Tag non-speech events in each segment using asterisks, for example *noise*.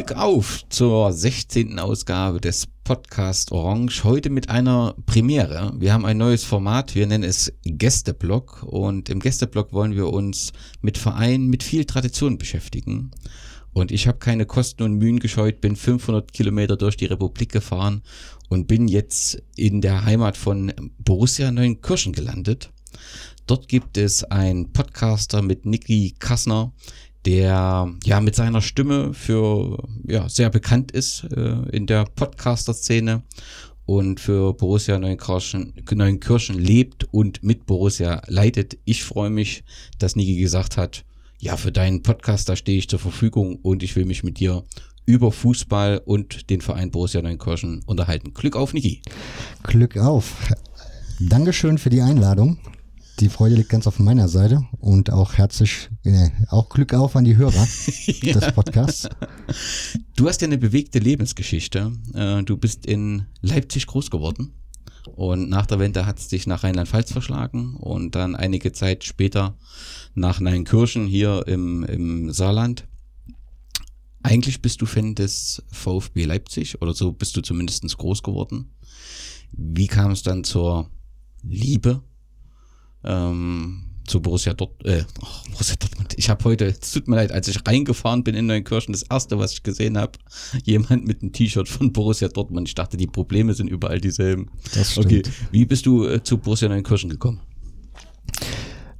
Glück auf zur 16. Ausgabe des Podcast Orange. Heute mit einer Premiere. Wir haben ein neues Format. Wir nennen es Gästeblock. Und im Gästeblock wollen wir uns mit Vereinen mit viel Tradition beschäftigen. Und ich habe keine Kosten und Mühen gescheut, bin 500 Kilometer durch die Republik gefahren und bin jetzt in der Heimat von Borussia Neunkirchen gelandet. Dort gibt es einen Podcaster mit Niki Kassner, der ja mit seiner Stimme für ja sehr bekannt ist äh, in der Podcaster-Szene und für Borussia Neunkirchen, Neunkirchen lebt und mit Borussia leitet. Ich freue mich, dass Niki gesagt hat, ja, für deinen Podcast, da stehe ich zur Verfügung und ich will mich mit dir über Fußball und den Verein Borussia Neunkirchen unterhalten. Glück auf, Niki. Glück auf. Dankeschön für die Einladung. Die Freude liegt ganz auf meiner Seite und auch herzlich, äh, auch Glück auf an die Hörer *laughs* ja. des Podcasts. Du hast ja eine bewegte Lebensgeschichte. Äh, du bist in Leipzig groß geworden und nach der Wende hat es dich nach Rheinland-Pfalz verschlagen und dann einige Zeit später nach Neunkirchen hier im, im Saarland. Eigentlich bist du Fan des VfB Leipzig oder so bist du zumindest groß geworden. Wie kam es dann zur Liebe ähm, zu Borussia Dort, äh, oh, Borussia Dortmund. Ich habe heute, es tut mir leid, als ich reingefahren bin in Neunkirchen, das erste, was ich gesehen habe, jemand mit einem T-Shirt von Borussia Dortmund. Ich dachte, die Probleme sind überall dieselben. Das stimmt. Okay, wie bist du äh, zu Borussia Neunkirchen gekommen?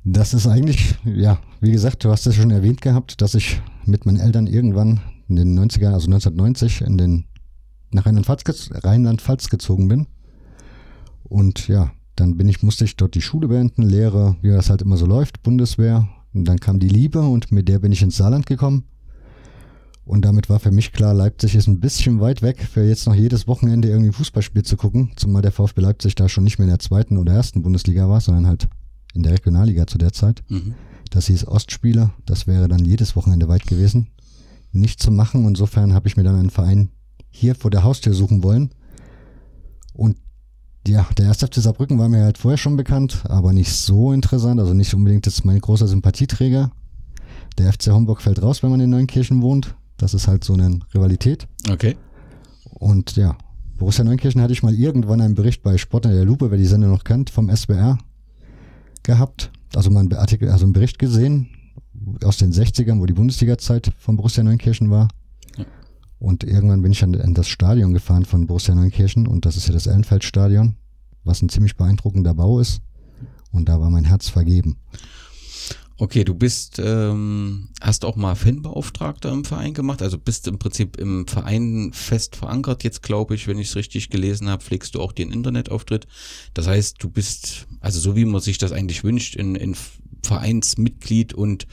Das ist eigentlich, ja, wie gesagt, du hast es schon erwähnt gehabt, dass ich mit meinen Eltern irgendwann in den 90er, also 1990, in den, nach Rheinland-Pfalz Rheinland gezogen bin. Und ja, dann bin ich, musste ich dort die Schule beenden, Lehre, wie das halt immer so läuft, Bundeswehr. Und dann kam die Liebe und mit der bin ich ins Saarland gekommen. Und damit war für mich klar, Leipzig ist ein bisschen weit weg, für jetzt noch jedes Wochenende irgendwie ein Fußballspiel zu gucken, zumal der VfB Leipzig da schon nicht mehr in der zweiten oder ersten Bundesliga war, sondern halt in der Regionalliga zu der Zeit. Mhm. Das hieß Ostspieler, das wäre dann jedes Wochenende weit gewesen. Nicht zu machen, insofern habe ich mir dann einen Verein hier vor der Haustür suchen wollen. Und ja, der erste FC Saarbrücken war mir halt vorher schon bekannt, aber nicht so interessant, also nicht unbedingt jetzt mein großer Sympathieträger. Der FC Homburg fällt raus, wenn man in Neunkirchen wohnt. Das ist halt so eine Rivalität. Okay. Und ja, Borussia Neunkirchen hatte ich mal irgendwann einen Bericht bei Sport in der Lupe, wer die Sender noch kennt, vom SBR gehabt. Also mal einen, Artikel, also einen Bericht gesehen aus den 60ern, wo die Bundesliga-Zeit von Borussia Neunkirchen war. Und irgendwann bin ich dann in das Stadion gefahren von Borussia Neunkirchen und das ist ja das Ellenfeldstadion, was ein ziemlich beeindruckender Bau ist. Und da war mein Herz vergeben. Okay, du bist, ähm, hast auch mal Fanbeauftragter im Verein gemacht, also bist im Prinzip im Verein fest verankert. Jetzt glaube ich, wenn ich es richtig gelesen habe, pflegst du auch den Internetauftritt. Das heißt, du bist, also so wie man sich das eigentlich wünscht, in, in Vereinsmitglied und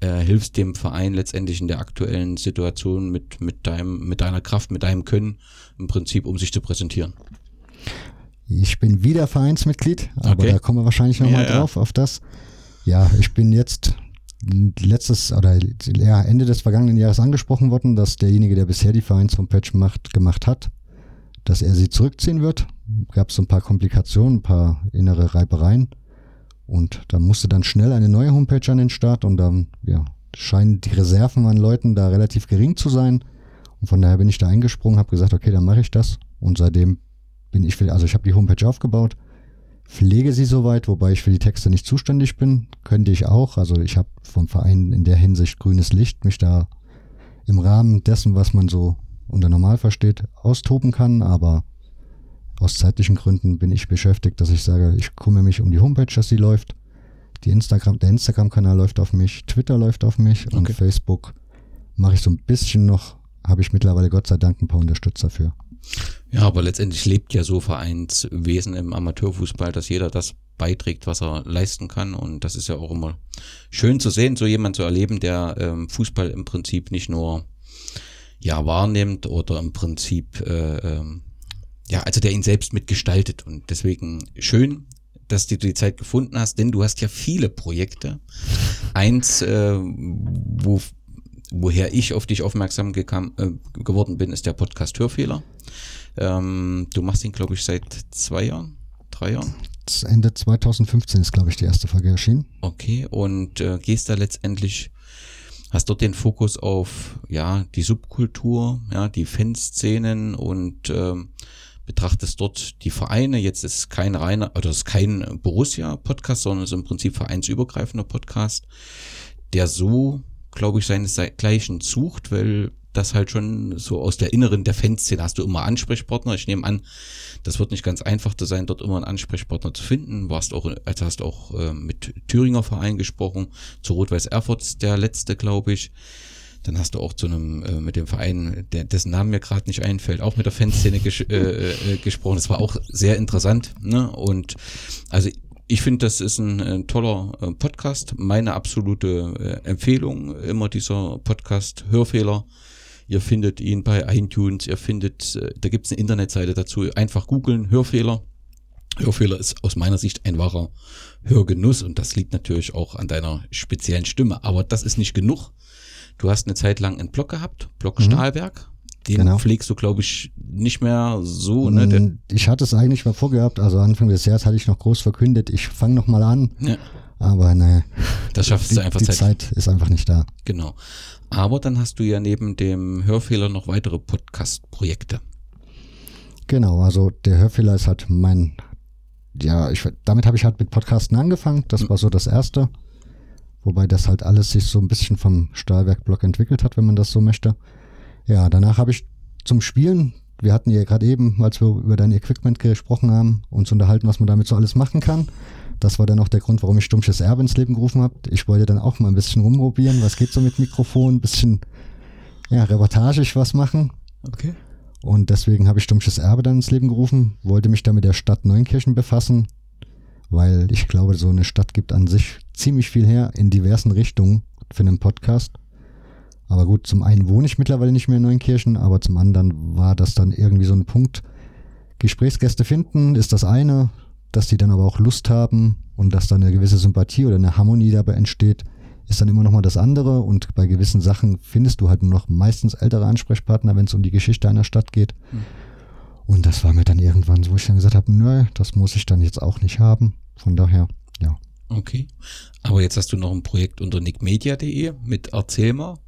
äh, hilfst dem Verein letztendlich in der aktuellen Situation mit, mit, deinem, mit deiner Kraft, mit deinem Können im Prinzip, um sich zu präsentieren. Ich bin wieder Vereinsmitglied, aber okay. da kommen wir wahrscheinlich nochmal ja, drauf ja. auf das. Ja, ich bin jetzt letztes oder ja, Ende des vergangenen Jahres angesprochen worden, dass derjenige, der bisher die Vereinshomepage macht, gemacht hat, dass er sie zurückziehen wird. Gab es so ein paar Komplikationen, ein paar innere Reibereien. Und da musste dann schnell eine neue Homepage an den Start und dann, ja, scheinen die Reserven an Leuten da relativ gering zu sein. Und von daher bin ich da eingesprungen, habe gesagt, okay, dann mache ich das. Und seitdem bin ich, also ich habe die Homepage aufgebaut, pflege sie soweit, wobei ich für die Texte nicht zuständig bin. Könnte ich auch. Also ich habe vom Verein in der Hinsicht grünes Licht, mich da im Rahmen dessen, was man so unter normal versteht, austoben kann, aber aus zeitlichen Gründen bin ich beschäftigt, dass ich sage, ich kümmere mich um die Homepage, dass sie läuft. Die Instagram, der Instagram-Kanal läuft auf mich, Twitter läuft auf mich okay. und Facebook mache ich so ein bisschen noch, habe ich mittlerweile Gott sei Dank ein paar Unterstützer für. Ja, aber letztendlich lebt ja so Vereinswesen im Amateurfußball, dass jeder das beiträgt, was er leisten kann. Und das ist ja auch immer schön zu sehen, so jemand zu erleben, der ähm, Fußball im Prinzip nicht nur ja wahrnimmt oder im Prinzip äh, ähm, ja, also der ihn selbst mitgestaltet. Und deswegen schön, dass du die Zeit gefunden hast, denn du hast ja viele Projekte. Eins, äh, wo, woher ich auf dich aufmerksam gekam, äh, geworden bin, ist der Podcast Hörfehler. Ähm, du machst ihn, glaube ich, seit zwei Jahren, drei Jahren. Ende 2015 ist, glaube ich, die erste Folge erschienen. Okay, und äh, gehst da letztendlich hast dort den Fokus auf ja die Subkultur, ja die Fanszenen und ähm, betrachtest dort die Vereine. Jetzt ist kein reiner, oder ist kein Borussia-Podcast, sondern ist im Prinzip vereinsübergreifender Podcast, der so, glaube ich, seinesgleichen sucht, weil das halt schon so aus der Inneren der Fanszene hast du immer Ansprechpartner. Ich nehme an, das wird nicht ganz einfach zu sein, dort immer einen Ansprechpartner zu finden. Warst auch, also hast auch äh, mit Thüringer Verein gesprochen, zu Rot-Weiß Erfurt der letzte, glaube ich. Dann hast du auch zu einem, äh, mit dem Verein, der, dessen Namen mir gerade nicht einfällt, auch mit der Fanszene ges äh, äh, gesprochen. Das war auch sehr interessant. Ne? Und also ich finde, das ist ein, ein toller äh, Podcast. Meine absolute äh, Empfehlung, immer dieser Podcast Hörfehler. Ihr findet ihn bei iTunes, ihr findet, äh, da gibt es eine Internetseite dazu. Einfach googeln, Hörfehler. Hörfehler ist aus meiner Sicht ein wahrer Hörgenuss und das liegt natürlich auch an deiner speziellen Stimme. Aber das ist nicht genug. Du hast eine Zeit lang einen Blog gehabt, Blog mhm. Stahlberg. Den genau. pflegst du, glaube ich, nicht mehr so. Ne? Mm, ich hatte es eigentlich mal vorgehabt. Also Anfang des Jahres hatte ich noch groß verkündet, ich fange noch mal an. Ja. Aber naja, das schaffst du einfach die Zeit ist einfach nicht da. Genau. Aber dann hast du ja neben dem Hörfehler noch weitere Podcast-Projekte. Genau, also der Hörfehler ist halt mein, ja, ich, damit habe ich halt mit Podcasten angefangen. Das hm. war so das erste. Wobei das halt alles sich so ein bisschen vom Stahlwerk-Block entwickelt hat, wenn man das so möchte. Ja, danach habe ich zum Spielen, wir hatten ja gerade eben, als wir über dein Equipment gesprochen haben, uns unterhalten, was man damit so alles machen kann. Das war dann auch der Grund, warum ich Stummsches Erbe ins Leben gerufen habe. Ich wollte dann auch mal ein bisschen rumprobieren, was geht so mit Mikrofon, ein bisschen ja, reportagig was machen. Okay. Und deswegen habe ich Stummsches Erbe dann ins Leben gerufen, wollte mich da mit der Stadt Neunkirchen befassen, weil ich glaube, so eine Stadt gibt an sich ziemlich viel her in diversen Richtungen für einen Podcast. Aber gut, zum einen wohne ich mittlerweile nicht mehr in Neunkirchen, aber zum anderen war das dann irgendwie so ein Punkt. Gesprächsgäste finden ist das eine, dass die dann aber auch Lust haben und dass dann eine gewisse Sympathie oder eine Harmonie dabei entsteht, ist dann immer noch mal das andere. Und bei gewissen Sachen findest du halt nur noch meistens ältere Ansprechpartner, wenn es um die Geschichte einer Stadt geht. Mhm. Und das war mir dann irgendwann so, wo ich dann gesagt habe, nö, das muss ich dann jetzt auch nicht haben. Von daher, ja. Okay. Aber jetzt hast du noch ein Projekt unter nickmedia.de mit Erzähl mal.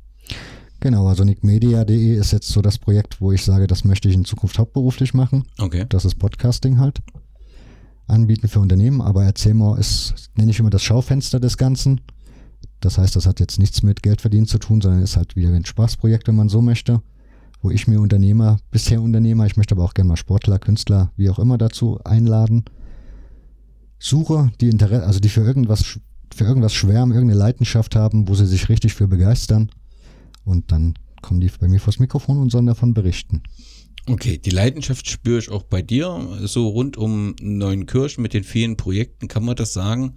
Genau, also nickmedia.de ist jetzt so das Projekt, wo ich sage, das möchte ich in Zukunft hauptberuflich machen. Okay. Das ist Podcasting halt anbieten für Unternehmen, aber Erzählmor ist, nenne ich immer das Schaufenster des Ganzen. Das heißt, das hat jetzt nichts mit Geldverdienen zu tun, sondern ist halt wieder ein Spaßprojekt, wenn man so möchte, wo ich mir Unternehmer, bisher Unternehmer, ich möchte aber auch gerne mal Sportler, Künstler, wie auch immer dazu einladen, suche, die Interesse, also die für irgendwas, für irgendwas schwärmen, irgendeine Leidenschaft haben, wo sie sich richtig für begeistern und dann kommen die bei mir vors Mikrofon und sollen davon berichten. Okay, die Leidenschaft spüre ich auch bei dir. So rund um Neuenkirchen mit den vielen Projekten kann man das sagen.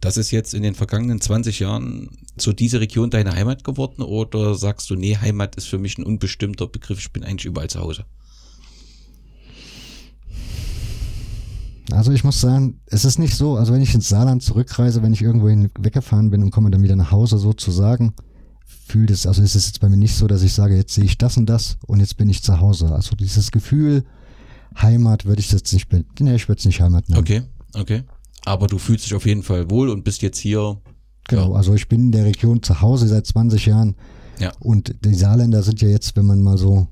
Das ist jetzt in den vergangenen 20 Jahren so diese Region deine Heimat geworden oder sagst du, nee, Heimat ist für mich ein unbestimmter Begriff, ich bin eigentlich überall zu Hause? Also ich muss sagen, es ist nicht so, also wenn ich ins Saarland zurückreise, wenn ich irgendwo weggefahren bin und komme dann wieder nach Hause sozusagen, fühlt es, also ist es jetzt bei mir nicht so, dass ich sage, jetzt sehe ich das und das und jetzt bin ich zu Hause. Also dieses Gefühl, Heimat würde ich jetzt nicht, nee, ich würde es nicht Heimat nennen. Okay, okay. Aber du fühlst dich auf jeden Fall wohl und bist jetzt hier. Genau, ja. also ich bin in der Region zu Hause seit 20 Jahren. Ja. Und die Saarländer sind ja jetzt, wenn man mal so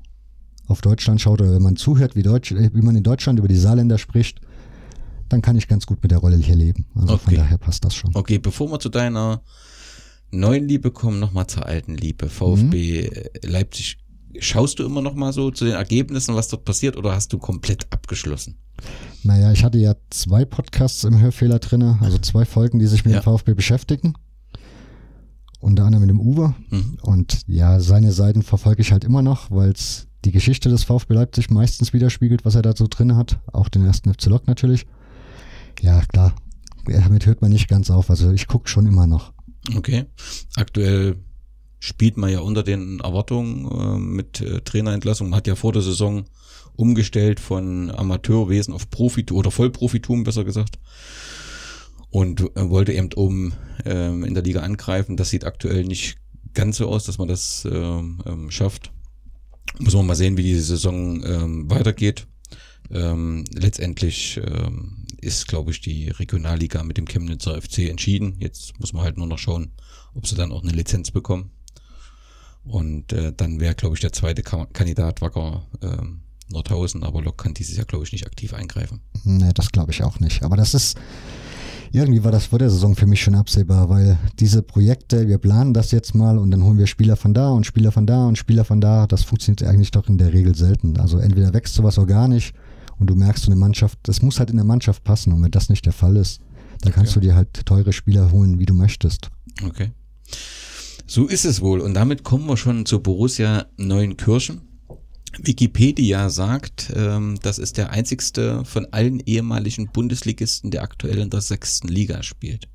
auf Deutschland schaut oder wenn man zuhört, wie, Deutsch, wie man in Deutschland über die Saarländer spricht, dann kann ich ganz gut mit der Rolle hier leben. Also okay. von daher passt das schon. Okay, bevor wir zu deiner neuen Liebe kommen, nochmal zur alten Liebe. VfB mhm. Leipzig. Schaust du immer noch mal so zu den Ergebnissen, was dort passiert, oder hast du komplett abgeschlossen? Naja, ich hatte ja zwei Podcasts im Hörfehler drinne, also zwei Folgen, die sich mit ja. dem VfB beschäftigen. Unter anderem mit dem Uwe. Mhm. Und ja, seine Seiten verfolge ich halt immer noch, weil es die Geschichte des VfB Leipzig meistens widerspiegelt, was er da so drin hat. Auch den ersten FC Lok natürlich. Ja, klar. Damit hört man nicht ganz auf. Also ich gucke schon immer noch. Okay. Aktuell spielt man ja unter den Erwartungen äh, mit äh, Trainerentlassung. Man hat ja vor der Saison umgestellt von Amateurwesen auf Profitum oder Vollprofitum, besser gesagt. Und äh, wollte eben oben ähm, in der Liga angreifen. Das sieht aktuell nicht ganz so aus, dass man das ähm, ähm, schafft. Muss man mal sehen, wie die Saison ähm, weitergeht. Ähm, letztendlich ähm, ist, glaube ich, die Regionalliga mit dem Chemnitzer FC entschieden. Jetzt muss man halt nur noch schauen, ob sie dann auch eine Lizenz bekommen. Und äh, dann wäre, glaube ich, der zweite Kandidat Wacker äh, Nordhausen, aber Lok kann dieses Jahr, glaube ich, nicht aktiv eingreifen. Nee, das glaube ich auch nicht. Aber das ist, irgendwie war das vor der Saison für mich schon absehbar, weil diese Projekte, wir planen das jetzt mal und dann holen wir Spieler von da und Spieler von da und Spieler von da, das funktioniert eigentlich doch in der Regel selten. Also entweder wächst sowas organisch und du merkst, eine Mannschaft, das muss halt in der Mannschaft passen und wenn das nicht der Fall ist, dann kannst okay. du dir halt teure Spieler holen, wie du möchtest. Okay. So ist es wohl. Und damit kommen wir schon zu Borussia Neuenkirchen. Wikipedia sagt, ähm, das ist der einzigste von allen ehemaligen Bundesligisten, der aktuell in der sechsten Liga spielt.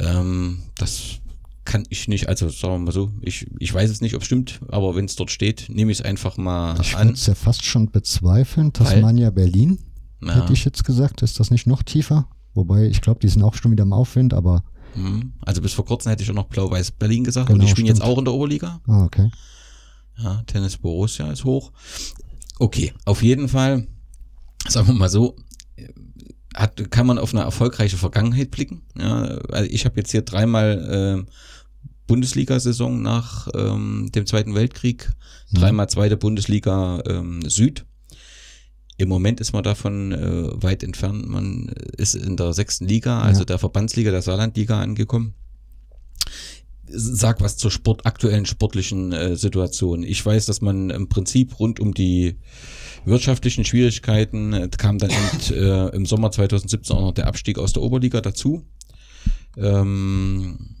Ähm, das kann ich nicht, also sagen wir mal so, ich, ich weiß es nicht, ob es stimmt, aber wenn es dort steht, nehme ich es einfach mal ich an. Ich würde es ja fast schon bezweifeln. Tasmania Berlin, ja. hätte ich jetzt gesagt. Ist das nicht noch tiefer? Wobei, ich glaube, die sind auch schon wieder im Aufwind, aber. Mhm. Also bis vor kurzem hätte ich schon noch Blau-Weiß Berlin gesagt genau, und die spielen stimmt. jetzt auch in der Oberliga. Ah, okay. Ja, Tennis Borussia ist hoch. Okay, auf jeden Fall, sagen wir mal so, hat, kann man auf eine erfolgreiche Vergangenheit blicken. Ja, also ich habe jetzt hier dreimal äh, Bundesliga-Saison nach ähm, dem Zweiten Weltkrieg, mhm. dreimal zweite Bundesliga ähm, Süd. Im Moment ist man davon äh, weit entfernt. Man ist in der sechsten Liga, also ja. der Verbandsliga, der Saarlandliga angekommen sag was zur Sport, aktuellen sportlichen äh, Situation. Ich weiß, dass man im Prinzip rund um die wirtschaftlichen Schwierigkeiten äh, kam dann eben, äh, im Sommer 2017 auch noch der Abstieg aus der Oberliga dazu. Ähm,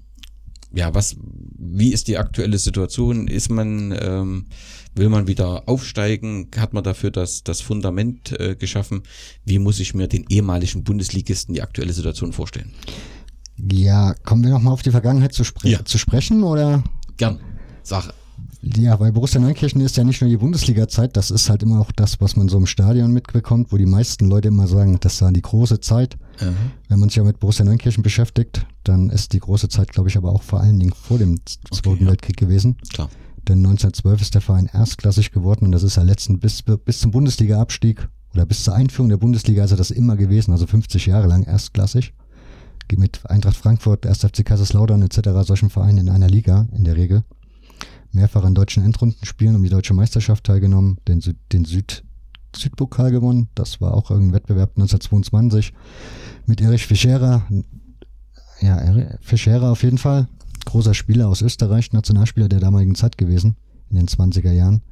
ja, was, wie ist die aktuelle Situation? Ist man, ähm, will man wieder aufsteigen? Hat man dafür das, das Fundament äh, geschaffen? Wie muss ich mir den ehemaligen Bundesligisten die aktuelle Situation vorstellen? Ja, kommen wir nochmal auf die Vergangenheit zu, spre ja. zu sprechen, oder? Gern. Sache. Ja, bei Borussia Neunkirchen ist ja nicht nur die Bundesliga-Zeit, das ist halt immer auch das, was man so im Stadion mitbekommt, wo die meisten Leute immer sagen, das war die große Zeit. Mhm. Wenn man sich ja mit Borussia Neunkirchen beschäftigt, dann ist die große Zeit, glaube ich, aber auch vor allen Dingen vor dem Zweiten okay, Weltkrieg ja. gewesen. Klar. Denn 1912 ist der Verein erstklassig geworden und das ist ja letzten bis, bis zum Bundesliga-Abstieg oder bis zur Einführung der Bundesliga ist er das immer gewesen, also 50 Jahre lang erstklassig mit Eintracht Frankfurt, 1. FC Kaiserslautern etc. solchen Vereinen in einer Liga in der Regel. Mehrfach an deutschen Endrundenspielen um die deutsche Meisterschaft teilgenommen, den, Süd, den Süd, Südpokal gewonnen, das war auch irgendein Wettbewerb 1922 mit Erich Fischera. Ja, Fischera auf jeden Fall, großer Spieler aus Österreich, Nationalspieler der damaligen Zeit gewesen, in den 20er Jahren.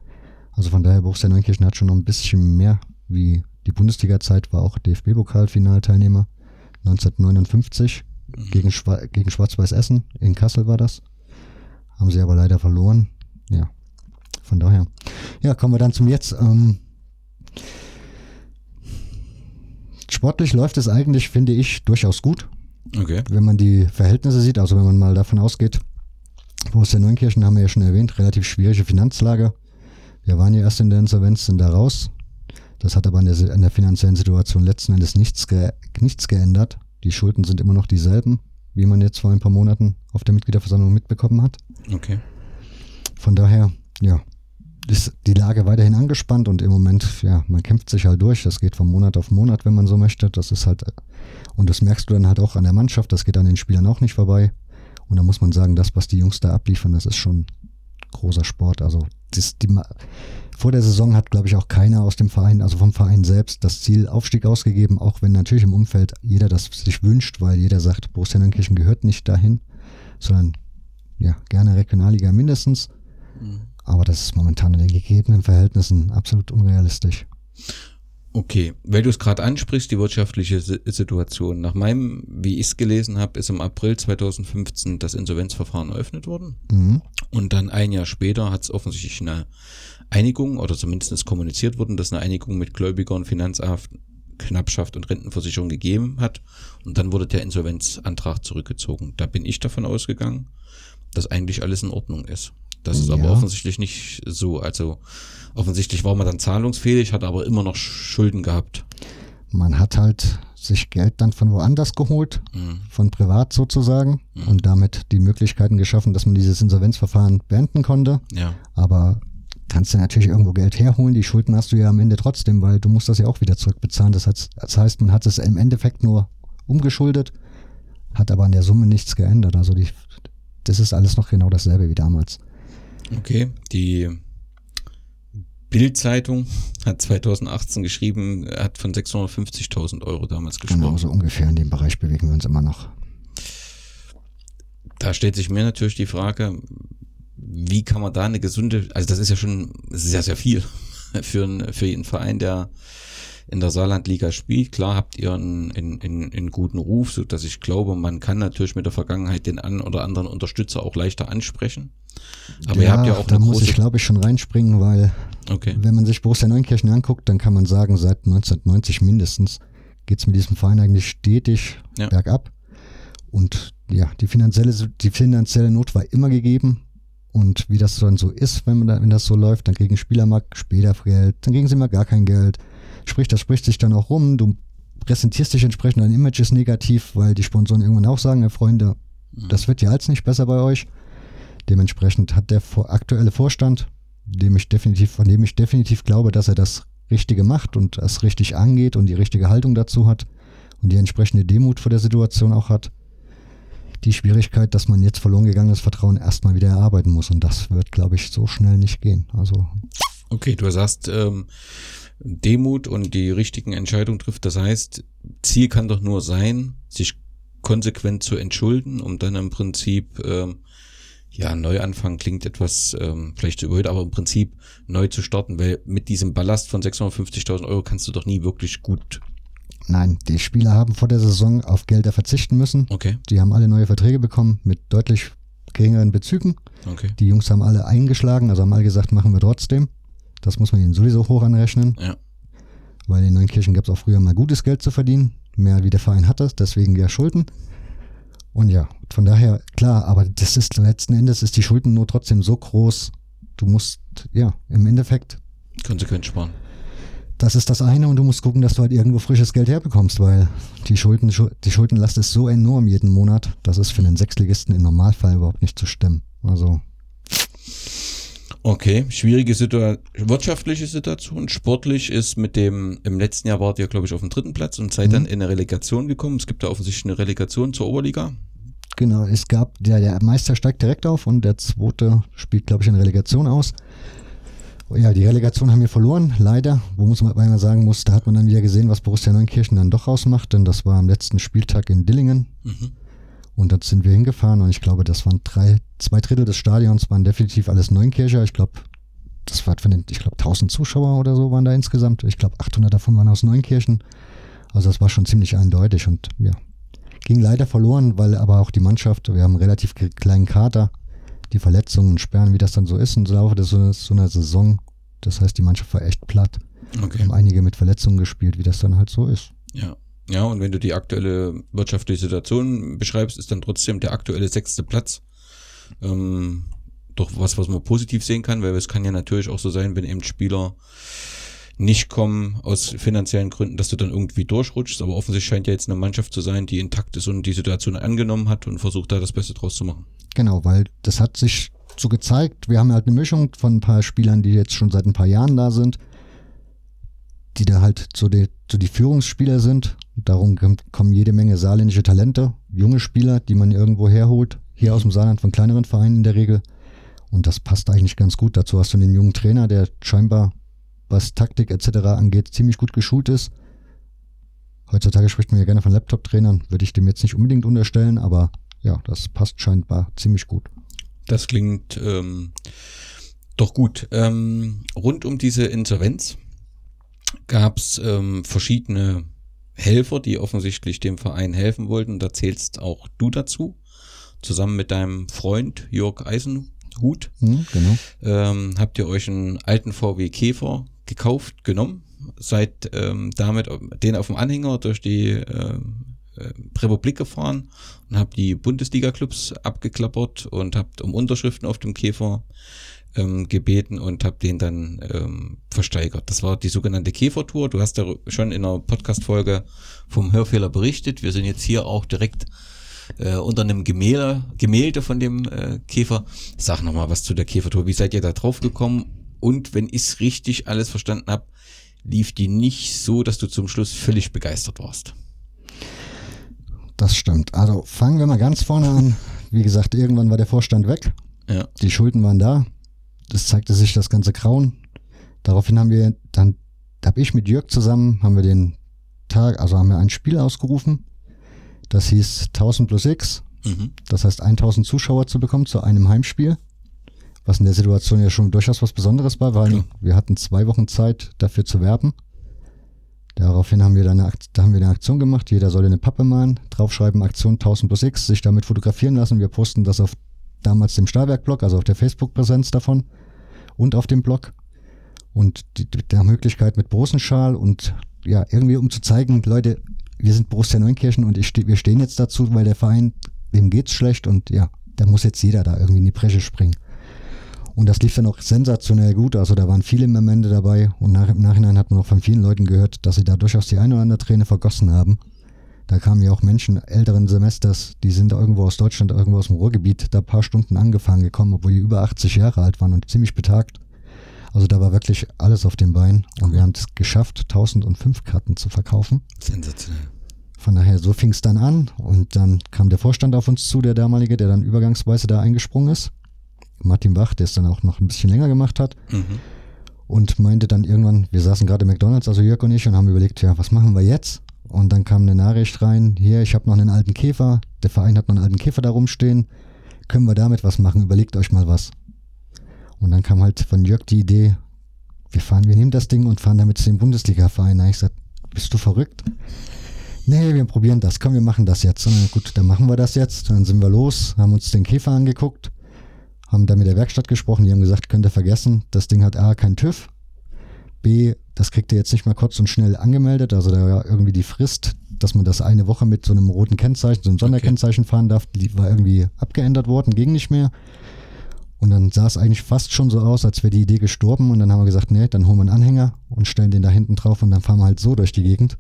Also von daher, Borussia Neunkirchen hat schon noch ein bisschen mehr wie die Bundesliga-Zeit, war auch DFB-Pokalfinalteilnehmer. 1959 mhm. gegen, Schwa gegen Schwarz-Weiß Essen. In Kassel war das. Haben sie aber leider verloren. Ja, von daher. Ja, kommen wir dann zum Jetzt. Ähm, sportlich läuft es eigentlich, finde ich, durchaus gut. Okay. Wenn man die Verhältnisse sieht, also wenn man mal davon ausgeht, Borussia Neunkirchen haben wir ja schon erwähnt, relativ schwierige Finanzlage. Wir waren ja erst in der Insolvenz, sind da raus. Das hat aber an der, an der finanziellen Situation letzten Endes nichts, ge, nichts geändert. Die Schulden sind immer noch dieselben, wie man jetzt vor ein paar Monaten auf der Mitgliederversammlung mitbekommen hat. Okay. Von daher, ja, ist die Lage weiterhin angespannt und im Moment, ja, man kämpft sich halt durch. Das geht von Monat auf Monat, wenn man so möchte. Das ist halt, und das merkst du dann halt auch an der Mannschaft. Das geht an den Spielern auch nicht vorbei. Und da muss man sagen, das, was die Jungs da abliefern, das ist schon großer Sport. Also, das, die, vor der Saison hat, glaube ich, auch keiner aus dem Verein, also vom Verein selbst, das Ziel Aufstieg ausgegeben, auch wenn natürlich im Umfeld jeder das sich wünscht, weil jeder sagt, Borussia Neunkirchen gehört nicht dahin, sondern ja, gerne Regionalliga mindestens. Mhm. Aber das ist momentan in den gegebenen Verhältnissen absolut unrealistisch. Okay, weil du es gerade ansprichst, die wirtschaftliche Situation. Nach meinem, wie ich es gelesen habe, ist im April 2015 das Insolvenzverfahren eröffnet worden. Mhm. Und dann ein Jahr später hat es offensichtlich eine Einigung oder zumindest ist kommuniziert worden, dass eine Einigung mit Gläubigern, Finanzamt, Knappschaft und Rentenversicherung gegeben hat. Und dann wurde der Insolvenzantrag zurückgezogen. Da bin ich davon ausgegangen, dass eigentlich alles in Ordnung ist. Das ist ja. aber offensichtlich nicht so. Also offensichtlich war man dann zahlungsfähig, hat aber immer noch Schulden gehabt. Man hat halt sich Geld dann von woanders geholt, mhm. von privat sozusagen, mhm. und damit die Möglichkeiten geschaffen, dass man dieses Insolvenzverfahren beenden konnte. Ja. Aber kannst du natürlich irgendwo Geld herholen. Die Schulden hast du ja am Ende trotzdem, weil du musst das ja auch wieder zurückbezahlen. Das heißt, das heißt man hat es im Endeffekt nur umgeschuldet, hat aber an der Summe nichts geändert. Also die, das ist alles noch genau dasselbe wie damals. Okay, die Bild-Zeitung hat 2018 geschrieben, hat von 650.000 Euro damals gesprochen. Genau, so ungefähr in dem Bereich bewegen wir uns immer noch. Da stellt sich mir natürlich die Frage, wie kann man da eine gesunde, also das ist ja schon sehr, sehr viel *laughs* für, einen, für jeden Verein, der in der Saarlandliga spielt. Klar habt ihr einen, einen, einen guten Ruf, so dass ich glaube, man kann natürlich mit der Vergangenheit den einen oder anderen Unterstützer auch leichter ansprechen. Aber ja, ihr habt ja auch da muss ich glaube ich schon reinspringen, weil okay. wenn man sich Borussia Neunkirchen anguckt, dann kann man sagen, seit 1990 mindestens geht's mit diesem Verein eigentlich stetig ja. bergab. Und ja, die finanzielle, die finanzielle Not war immer gegeben. Und wie das dann so ist, wenn, man da, wenn das so läuft, dann kriegen Spieler mal später Geld, dann kriegen sie mal gar kein Geld. Sprich, das spricht sich dann auch rum. Du präsentierst dich entsprechend, dein Image ist negativ, weil die Sponsoren irgendwann auch sagen, ja, Freunde, mhm. das wird ja als nicht besser bei euch. Dementsprechend hat der aktuelle Vorstand, dem ich definitiv, von dem ich definitiv glaube, dass er das Richtige macht und das richtig angeht und die richtige Haltung dazu hat und die entsprechende Demut vor der Situation auch hat, die Schwierigkeit, dass man jetzt verloren gegangenes Vertrauen erstmal wieder erarbeiten muss. Und das wird, glaube ich, so schnell nicht gehen. Also. Okay, du sagst, ähm, Demut und die richtigen Entscheidungen trifft. Das heißt, Ziel kann doch nur sein, sich konsequent zu entschulden, um dann im Prinzip ähm, ja, Neuanfang klingt etwas ähm, vielleicht zu überhöht, aber im Prinzip neu zu starten, weil mit diesem Ballast von 650.000 Euro kannst du doch nie wirklich gut. Nein, die Spieler haben vor der Saison auf Gelder verzichten müssen. Okay. Die haben alle neue Verträge bekommen mit deutlich geringeren Bezügen. Okay. Die Jungs haben alle eingeschlagen, also haben alle gesagt, machen wir trotzdem. Das muss man ihnen sowieso hoch anrechnen. Ja. Weil in Neunkirchen gab es auch früher mal gutes Geld zu verdienen, mehr wie der Verein hatte, deswegen ja Schulden. Und ja, von daher, klar, aber das ist letzten Endes ist die Schuldennot trotzdem so groß. Du musst, ja, im Endeffekt. Konsequent sparen. Das ist das eine und du musst gucken, dass du halt irgendwo frisches Geld herbekommst, weil die Schulden, die Schuldenlast ist so enorm jeden Monat, das ist für einen Sechsligisten im Normalfall überhaupt nicht zu stemmen. Also. Okay, schwierige Situation, wirtschaftliche Situation. Sportlich ist mit dem, im letzten Jahr wart ihr, glaube ich, auf dem dritten Platz und seid mhm. dann in eine Relegation gekommen. Es gibt da offensichtlich eine Relegation zur Oberliga. Genau, es gab, der, der Meister steigt direkt auf und der zweite spielt, glaube ich, eine Relegation aus. Ja, die Relegation haben wir verloren, leider. Wo muss man einmal sagen muss, da hat man dann wieder gesehen, was Borussia Neunkirchen dann doch rausmacht, denn das war am letzten Spieltag in Dillingen. Mhm. Und dann sind wir hingefahren und ich glaube, das waren drei, zwei Drittel des Stadions waren definitiv alles Neunkircher. Ich glaube, das war von den, ich glaube, 1000 Zuschauer oder so waren da insgesamt. Ich glaube, 800 davon waren aus Neunkirchen. Also das war schon ziemlich eindeutig und ja, ging leider verloren, weil aber auch die Mannschaft, wir haben einen relativ kleinen Kater, die Verletzungen sperren, wie das dann so ist im Laufe des, so einer Saison. Das heißt, die Mannschaft war echt platt. Okay. Haben einige mit Verletzungen gespielt, wie das dann halt so ist. Ja. Ja, und wenn du die aktuelle wirtschaftliche Situation beschreibst, ist dann trotzdem der aktuelle sechste Platz ähm, doch was, was man positiv sehen kann, weil es kann ja natürlich auch so sein, wenn eben Spieler nicht kommen aus finanziellen Gründen, dass du dann irgendwie durchrutschst. Aber offensichtlich scheint ja jetzt eine Mannschaft zu sein, die intakt ist und die Situation angenommen hat und versucht da das Beste draus zu machen. Genau, weil das hat sich so gezeigt. Wir haben halt eine Mischung von ein paar Spielern, die jetzt schon seit ein paar Jahren da sind, die da halt so die, so die Führungsspieler sind. Darum kommen jede Menge saarländische Talente, junge Spieler, die man irgendwo herholt, hier aus dem Saarland von kleineren Vereinen in der Regel. Und das passt eigentlich ganz gut. Dazu hast du einen jungen Trainer, der scheinbar, was Taktik etc. angeht, ziemlich gut geschult ist. Heutzutage spricht man ja gerne von Laptop-Trainern, würde ich dem jetzt nicht unbedingt unterstellen, aber ja, das passt scheinbar ziemlich gut. Das klingt ähm, doch gut. Ähm, rund um diese Insolvenz gab es ähm, verschiedene Helfer, die offensichtlich dem Verein helfen wollten. Da zählst auch du dazu, zusammen mit deinem Freund Jörg Eisenhut. Mhm, genau. ähm, habt ihr euch einen alten VW Käfer gekauft, genommen, seid ähm, damit den auf dem Anhänger durch die äh, Republik gefahren und habt die Bundesliga-Clubs abgeklappert und habt um Unterschriften auf dem Käfer ähm, gebeten und habe den dann ähm, versteigert. Das war die sogenannte Käfertour. Du hast ja schon in einer Podcast-Folge vom Hörfehler berichtet. Wir sind jetzt hier auch direkt äh, unter einem Gemälde, Gemälde von dem äh, Käfer. Sag nochmal was zu der Käfertour. Wie seid ihr da drauf gekommen? Und wenn ich richtig alles verstanden habe, lief die nicht so, dass du zum Schluss völlig begeistert warst. Das stimmt. Also fangen wir mal ganz vorne an. Wie gesagt, irgendwann war der Vorstand weg. Ja. Die Schulden waren da. Das zeigte sich das ganze Grauen. Daraufhin haben wir dann, da habe ich mit Jörg zusammen, haben wir den Tag, also haben wir ein Spiel ausgerufen. Das hieß 1000 plus X. Mhm. Das heißt 1000 Zuschauer zu bekommen zu einem Heimspiel. Was in der Situation ja schon durchaus was Besonderes war, weil ja. wir hatten zwei Wochen Zeit dafür zu werben. Daraufhin haben wir dann eine, da haben wir eine Aktion gemacht. Jeder sollte eine Pappe malen, draufschreiben Aktion 1000 plus X, sich damit fotografieren lassen. Wir posten das auf damals dem Stahlwerk-Blog, also auf der Facebook-Präsenz davon und auf dem Blog. Und die, der Möglichkeit mit Borussenschal und ja, irgendwie um zu zeigen, Leute, wir sind Borussia Neunkirchen und ich, wir stehen jetzt dazu, weil der Verein, dem geht's schlecht und ja, da muss jetzt jeder da irgendwie in die Bresche springen. Und das lief dann auch sensationell gut. Also da waren viele Momente dabei. Und nach, im Nachhinein hat man auch von vielen Leuten gehört, dass sie da durchaus die eine oder andere Träne vergossen haben. Da kamen ja auch Menschen älteren Semesters, die sind irgendwo aus Deutschland, irgendwo aus dem Ruhrgebiet, da ein paar Stunden angefangen gekommen, obwohl die über 80 Jahre alt waren und ziemlich betagt. Also da war wirklich alles auf dem Bein. Und wir haben es geschafft, 1005 Karten zu verkaufen. Sensationell. Von daher, so fing es dann an. Und dann kam der Vorstand auf uns zu, der damalige, der dann übergangsweise da eingesprungen ist. Martin Bach, der es dann auch noch ein bisschen länger gemacht hat. Mhm. Und meinte dann irgendwann, wir saßen gerade im McDonalds, also Jörg und ich, und haben überlegt, ja, was machen wir jetzt? Und dann kam eine Nachricht rein, hier, ich habe noch einen alten Käfer, der Verein hat noch einen alten Käfer da rumstehen, können wir damit was machen, überlegt euch mal was. Und dann kam halt von Jörg die Idee, wir fahren, wir nehmen das Ding und fahren damit zu dem Bundesliga-Verein. Da ich gesagt, bist du verrückt? Nee, wir probieren das, komm, wir machen das jetzt. Und gut, dann machen wir das jetzt. Dann sind wir los, haben uns den Käfer angeguckt haben da mit der Werkstatt gesprochen, die haben gesagt, könnt ihr vergessen, das Ding hat A, kein TÜV, B, das kriegt ihr jetzt nicht mal kurz und schnell angemeldet, also da war irgendwie die Frist, dass man das eine Woche mit so einem roten Kennzeichen, so einem Sonderkennzeichen okay. fahren darf, die war irgendwie abgeändert worden, ging nicht mehr. Und dann sah es eigentlich fast schon so aus, als wäre die Idee gestorben. Und dann haben wir gesagt, nee, dann holen wir einen Anhänger und stellen den da hinten drauf und dann fahren wir halt so durch die Gegend.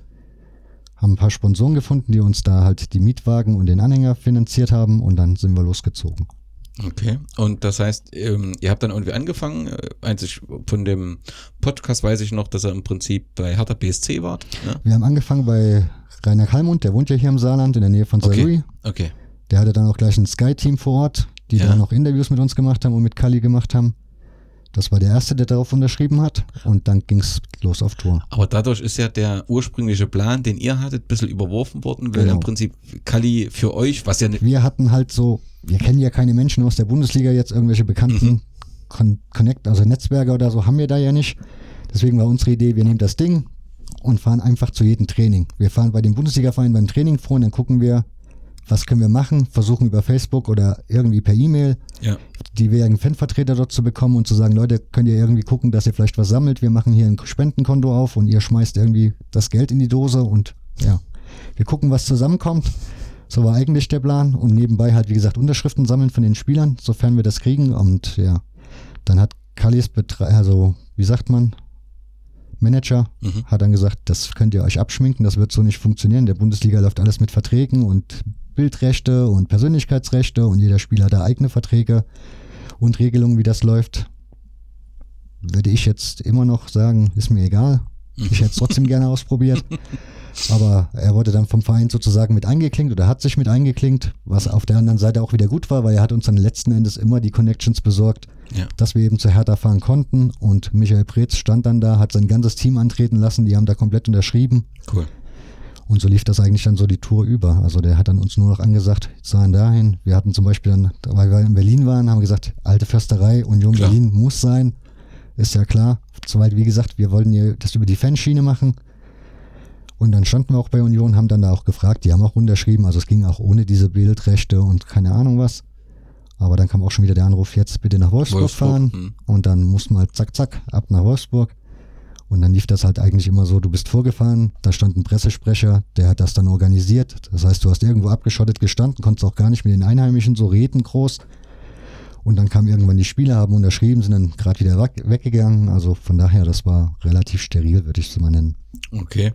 Haben ein paar Sponsoren gefunden, die uns da halt die Mietwagen und den Anhänger finanziert haben und dann sind wir losgezogen. Okay, und das heißt, ähm, ihr habt dann irgendwie angefangen, äh, einzig von dem Podcast weiß ich noch, dass er im Prinzip bei Hertha BSC war. Ja? Wir haben angefangen bei Rainer Kalmund, der wohnt ja hier im Saarland in der Nähe von Saarlouis. Okay. okay. Der hatte dann auch gleich ein Sky-Team vor Ort, die ja. dann auch Interviews mit uns gemacht haben und mit Kali gemacht haben. Das war der erste, der darauf unterschrieben hat und dann ging es los auf Tour. Aber dadurch ist ja der ursprüngliche Plan, den ihr hattet, ein bisschen überworfen worden, weil genau. im Prinzip Kali für euch, was ja... Wir hatten halt so, wir kennen ja keine Menschen aus der Bundesliga jetzt, irgendwelche bekannten mhm. Con Connect, also Netzwerke oder so, haben wir da ja nicht. Deswegen war unsere Idee, wir nehmen das Ding und fahren einfach zu jedem Training. Wir fahren bei dem Bundesliga-Verein beim Training vor und dann gucken wir, was können wir machen, versuchen über Facebook oder irgendwie per E-Mail ja. die wären Fanvertreter dort zu bekommen und zu sagen, Leute, könnt ihr irgendwie gucken, dass ihr vielleicht was sammelt, wir machen hier ein Spendenkonto auf und ihr schmeißt irgendwie das Geld in die Dose und ja, wir gucken, was zusammenkommt. So war eigentlich der Plan und nebenbei halt, wie gesagt, Unterschriften sammeln von den Spielern, sofern wir das kriegen und ja, dann hat Kallis, also wie sagt man, Manager mhm. hat dann gesagt, das könnt ihr euch abschminken, das wird so nicht funktionieren. Der Bundesliga läuft alles mit Verträgen und Bildrechte und Persönlichkeitsrechte und jeder Spieler hat da eigene Verträge und Regelungen, wie das läuft. Würde ich jetzt immer noch sagen, ist mir egal. Ich hätte es trotzdem gerne ausprobiert. *laughs* Aber er wurde dann vom Verein sozusagen mit eingeklinkt oder hat sich mit eingeklinkt, was auf der anderen Seite auch wieder gut war, weil er hat uns dann letzten Endes immer die Connections besorgt, ja. dass wir eben zu Hertha fahren konnten. Und Michael Preetz stand dann da, hat sein ganzes Team antreten lassen, die haben da komplett unterschrieben. Cool. Und so lief das eigentlich dann so die Tour über. Also der hat dann uns nur noch angesagt, sahen dahin. Wir hatten zum Beispiel dann, weil wir in Berlin waren, haben gesagt, alte Försterei, Union klar. Berlin muss sein. Ist ja klar. Soweit, wie gesagt, wir wollten ja das über die Fanschiene machen. Und dann standen wir auch bei Union, haben dann da auch gefragt, die haben auch unterschrieben, also es ging auch ohne diese Bildrechte und keine Ahnung was. Aber dann kam auch schon wieder der Anruf, jetzt bitte nach Wolfsburg, Wolfsburg fahren. Mh. Und dann mussten wir halt zack, zack, ab nach Wolfsburg. Und dann lief das halt eigentlich immer so, du bist vorgefahren, da stand ein Pressesprecher, der hat das dann organisiert. Das heißt, du hast irgendwo abgeschottet gestanden, konntest auch gar nicht mit den Einheimischen so reden groß. Und dann kamen irgendwann die Spieler, haben unterschrieben, sind dann gerade wieder weggegangen. Also von daher, das war relativ steril, würde ich es mal nennen. Okay.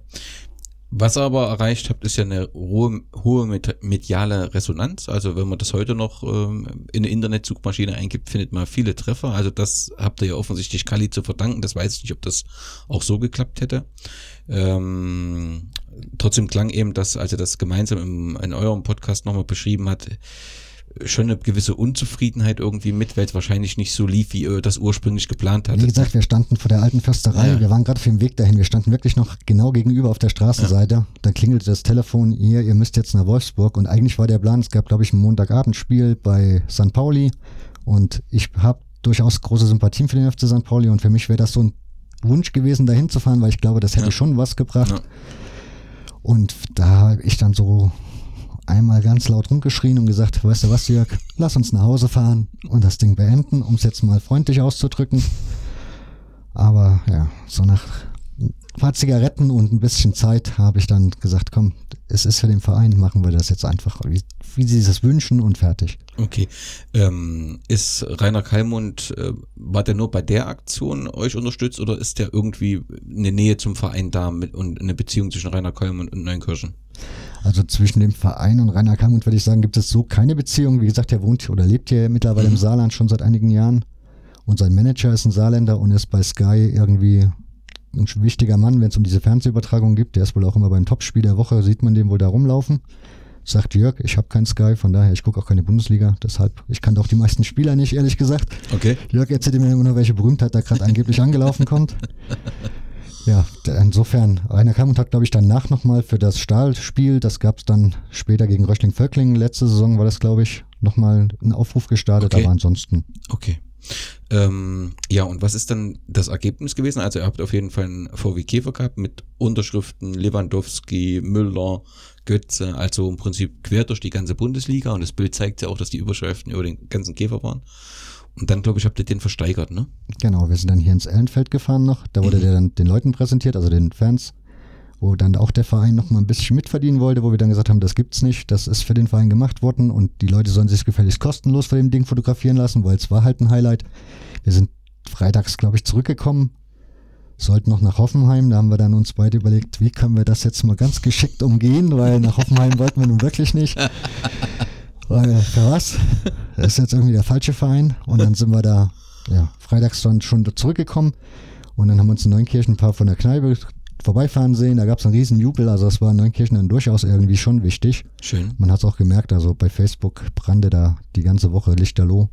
Was ihr aber erreicht habt, ist ja eine hohe, hohe mediale Resonanz. Also wenn man das heute noch ähm, in eine Internetsuchmaschine eingibt, findet man viele Treffer. Also das habt ihr ja offensichtlich Kali zu verdanken. Das weiß ich nicht, ob das auch so geklappt hätte. Ähm, trotzdem klang eben das, als er das gemeinsam im, in eurem Podcast nochmal beschrieben hat, schon eine gewisse Unzufriedenheit irgendwie mit, weil es wahrscheinlich nicht so lief, wie ihr das ursprünglich geplant hattet. Wie gesagt, wir standen vor der alten Försterei, ja. wir waren gerade auf dem Weg dahin, wir standen wirklich noch genau gegenüber auf der Straßenseite. Ja. Dann klingelte das Telefon, hier, ihr müsst jetzt nach Wolfsburg und eigentlich war der Plan, es gab glaube ich ein Montagabendspiel bei St. Pauli und ich habe durchaus große Sympathien für den FC St. Pauli und für mich wäre das so ein Wunsch gewesen, dahin zu fahren, weil ich glaube, das hätte ja. schon was gebracht. Und da habe ich dann so einmal ganz laut rumgeschrien und gesagt, weißt du was, Jörg, lass uns nach Hause fahren und das Ding beenden, um es jetzt mal freundlich auszudrücken. Aber ja, so nach ein paar Zigaretten und ein bisschen Zeit habe ich dann gesagt, komm, es ist für den Verein, machen wir das jetzt einfach, wie, wie sie es wünschen und fertig. Okay. Ähm, ist Rainer Kalmund, äh, war der nur bei der Aktion euch unterstützt oder ist der irgendwie eine Nähe zum Verein da mit, und eine Beziehung zwischen Rainer Kalmund und Neunkirchen? Also zwischen dem Verein und Rainer Kalmund würde ich sagen, gibt es so keine Beziehung. Wie gesagt, er wohnt oder lebt hier mittlerweile mhm. im Saarland schon seit einigen Jahren. Und sein Manager ist ein Saarländer und ist bei Sky irgendwie ein wichtiger Mann, wenn es um diese Fernsehübertragung gibt. Der ist wohl auch immer beim Topspiel der Woche, sieht man den wohl da rumlaufen. Sagt Jörg, ich habe kein Sky, von daher, ich gucke auch keine Bundesliga, deshalb, ich kann doch die meisten Spieler nicht, ehrlich gesagt. Okay. Jörg erzählt mir immer nur, welche Berühmtheit da gerade angeblich angelaufen kommt. *laughs* Ja, insofern, Rainer Kalmund hat, glaube ich, danach nochmal für das Stahlspiel, das gab es dann später gegen Röchling-Völklingen, letzte Saison war das, glaube ich, nochmal einen Aufruf gestartet, okay. aber ansonsten. Okay. Ähm, ja, und was ist dann das Ergebnis gewesen? Also ihr habt auf jeden Fall einen VW Käfer gehabt mit Unterschriften Lewandowski, Müller, Götze, also im Prinzip quer durch die ganze Bundesliga und das Bild zeigt ja auch, dass die Überschriften über den ganzen Käfer waren. Und dann, glaube ich, habt ihr den versteigert, ne? Genau, wir sind dann hier ins Ellenfeld gefahren noch. Da wurde mhm. der dann den Leuten präsentiert, also den Fans, wo dann auch der Verein noch mal ein bisschen mitverdienen wollte, wo wir dann gesagt haben, das gibt's nicht, das ist für den Verein gemacht worden und die Leute sollen sich gefälligst kostenlos vor dem Ding fotografieren lassen, weil es war halt ein Highlight. Wir sind freitags, glaube ich, zurückgekommen, sollten noch nach Hoffenheim. Da haben wir dann uns beide überlegt, wie können wir das jetzt mal ganz geschickt umgehen, weil nach Hoffenheim wollten wir nun wirklich nicht. *laughs* Weil, für was? Das ist jetzt irgendwie der falsche Verein. Und dann sind wir da, ja, freitags dann schon zurückgekommen. Und dann haben wir uns in Neunkirchen ein paar von der Kneipe vorbeifahren sehen. Da gab es einen riesen Jubel. Also das war in Neunkirchen dann durchaus irgendwie schon wichtig. Schön. Man hat es auch gemerkt, also bei Facebook brannte da die ganze Woche Lichterloh.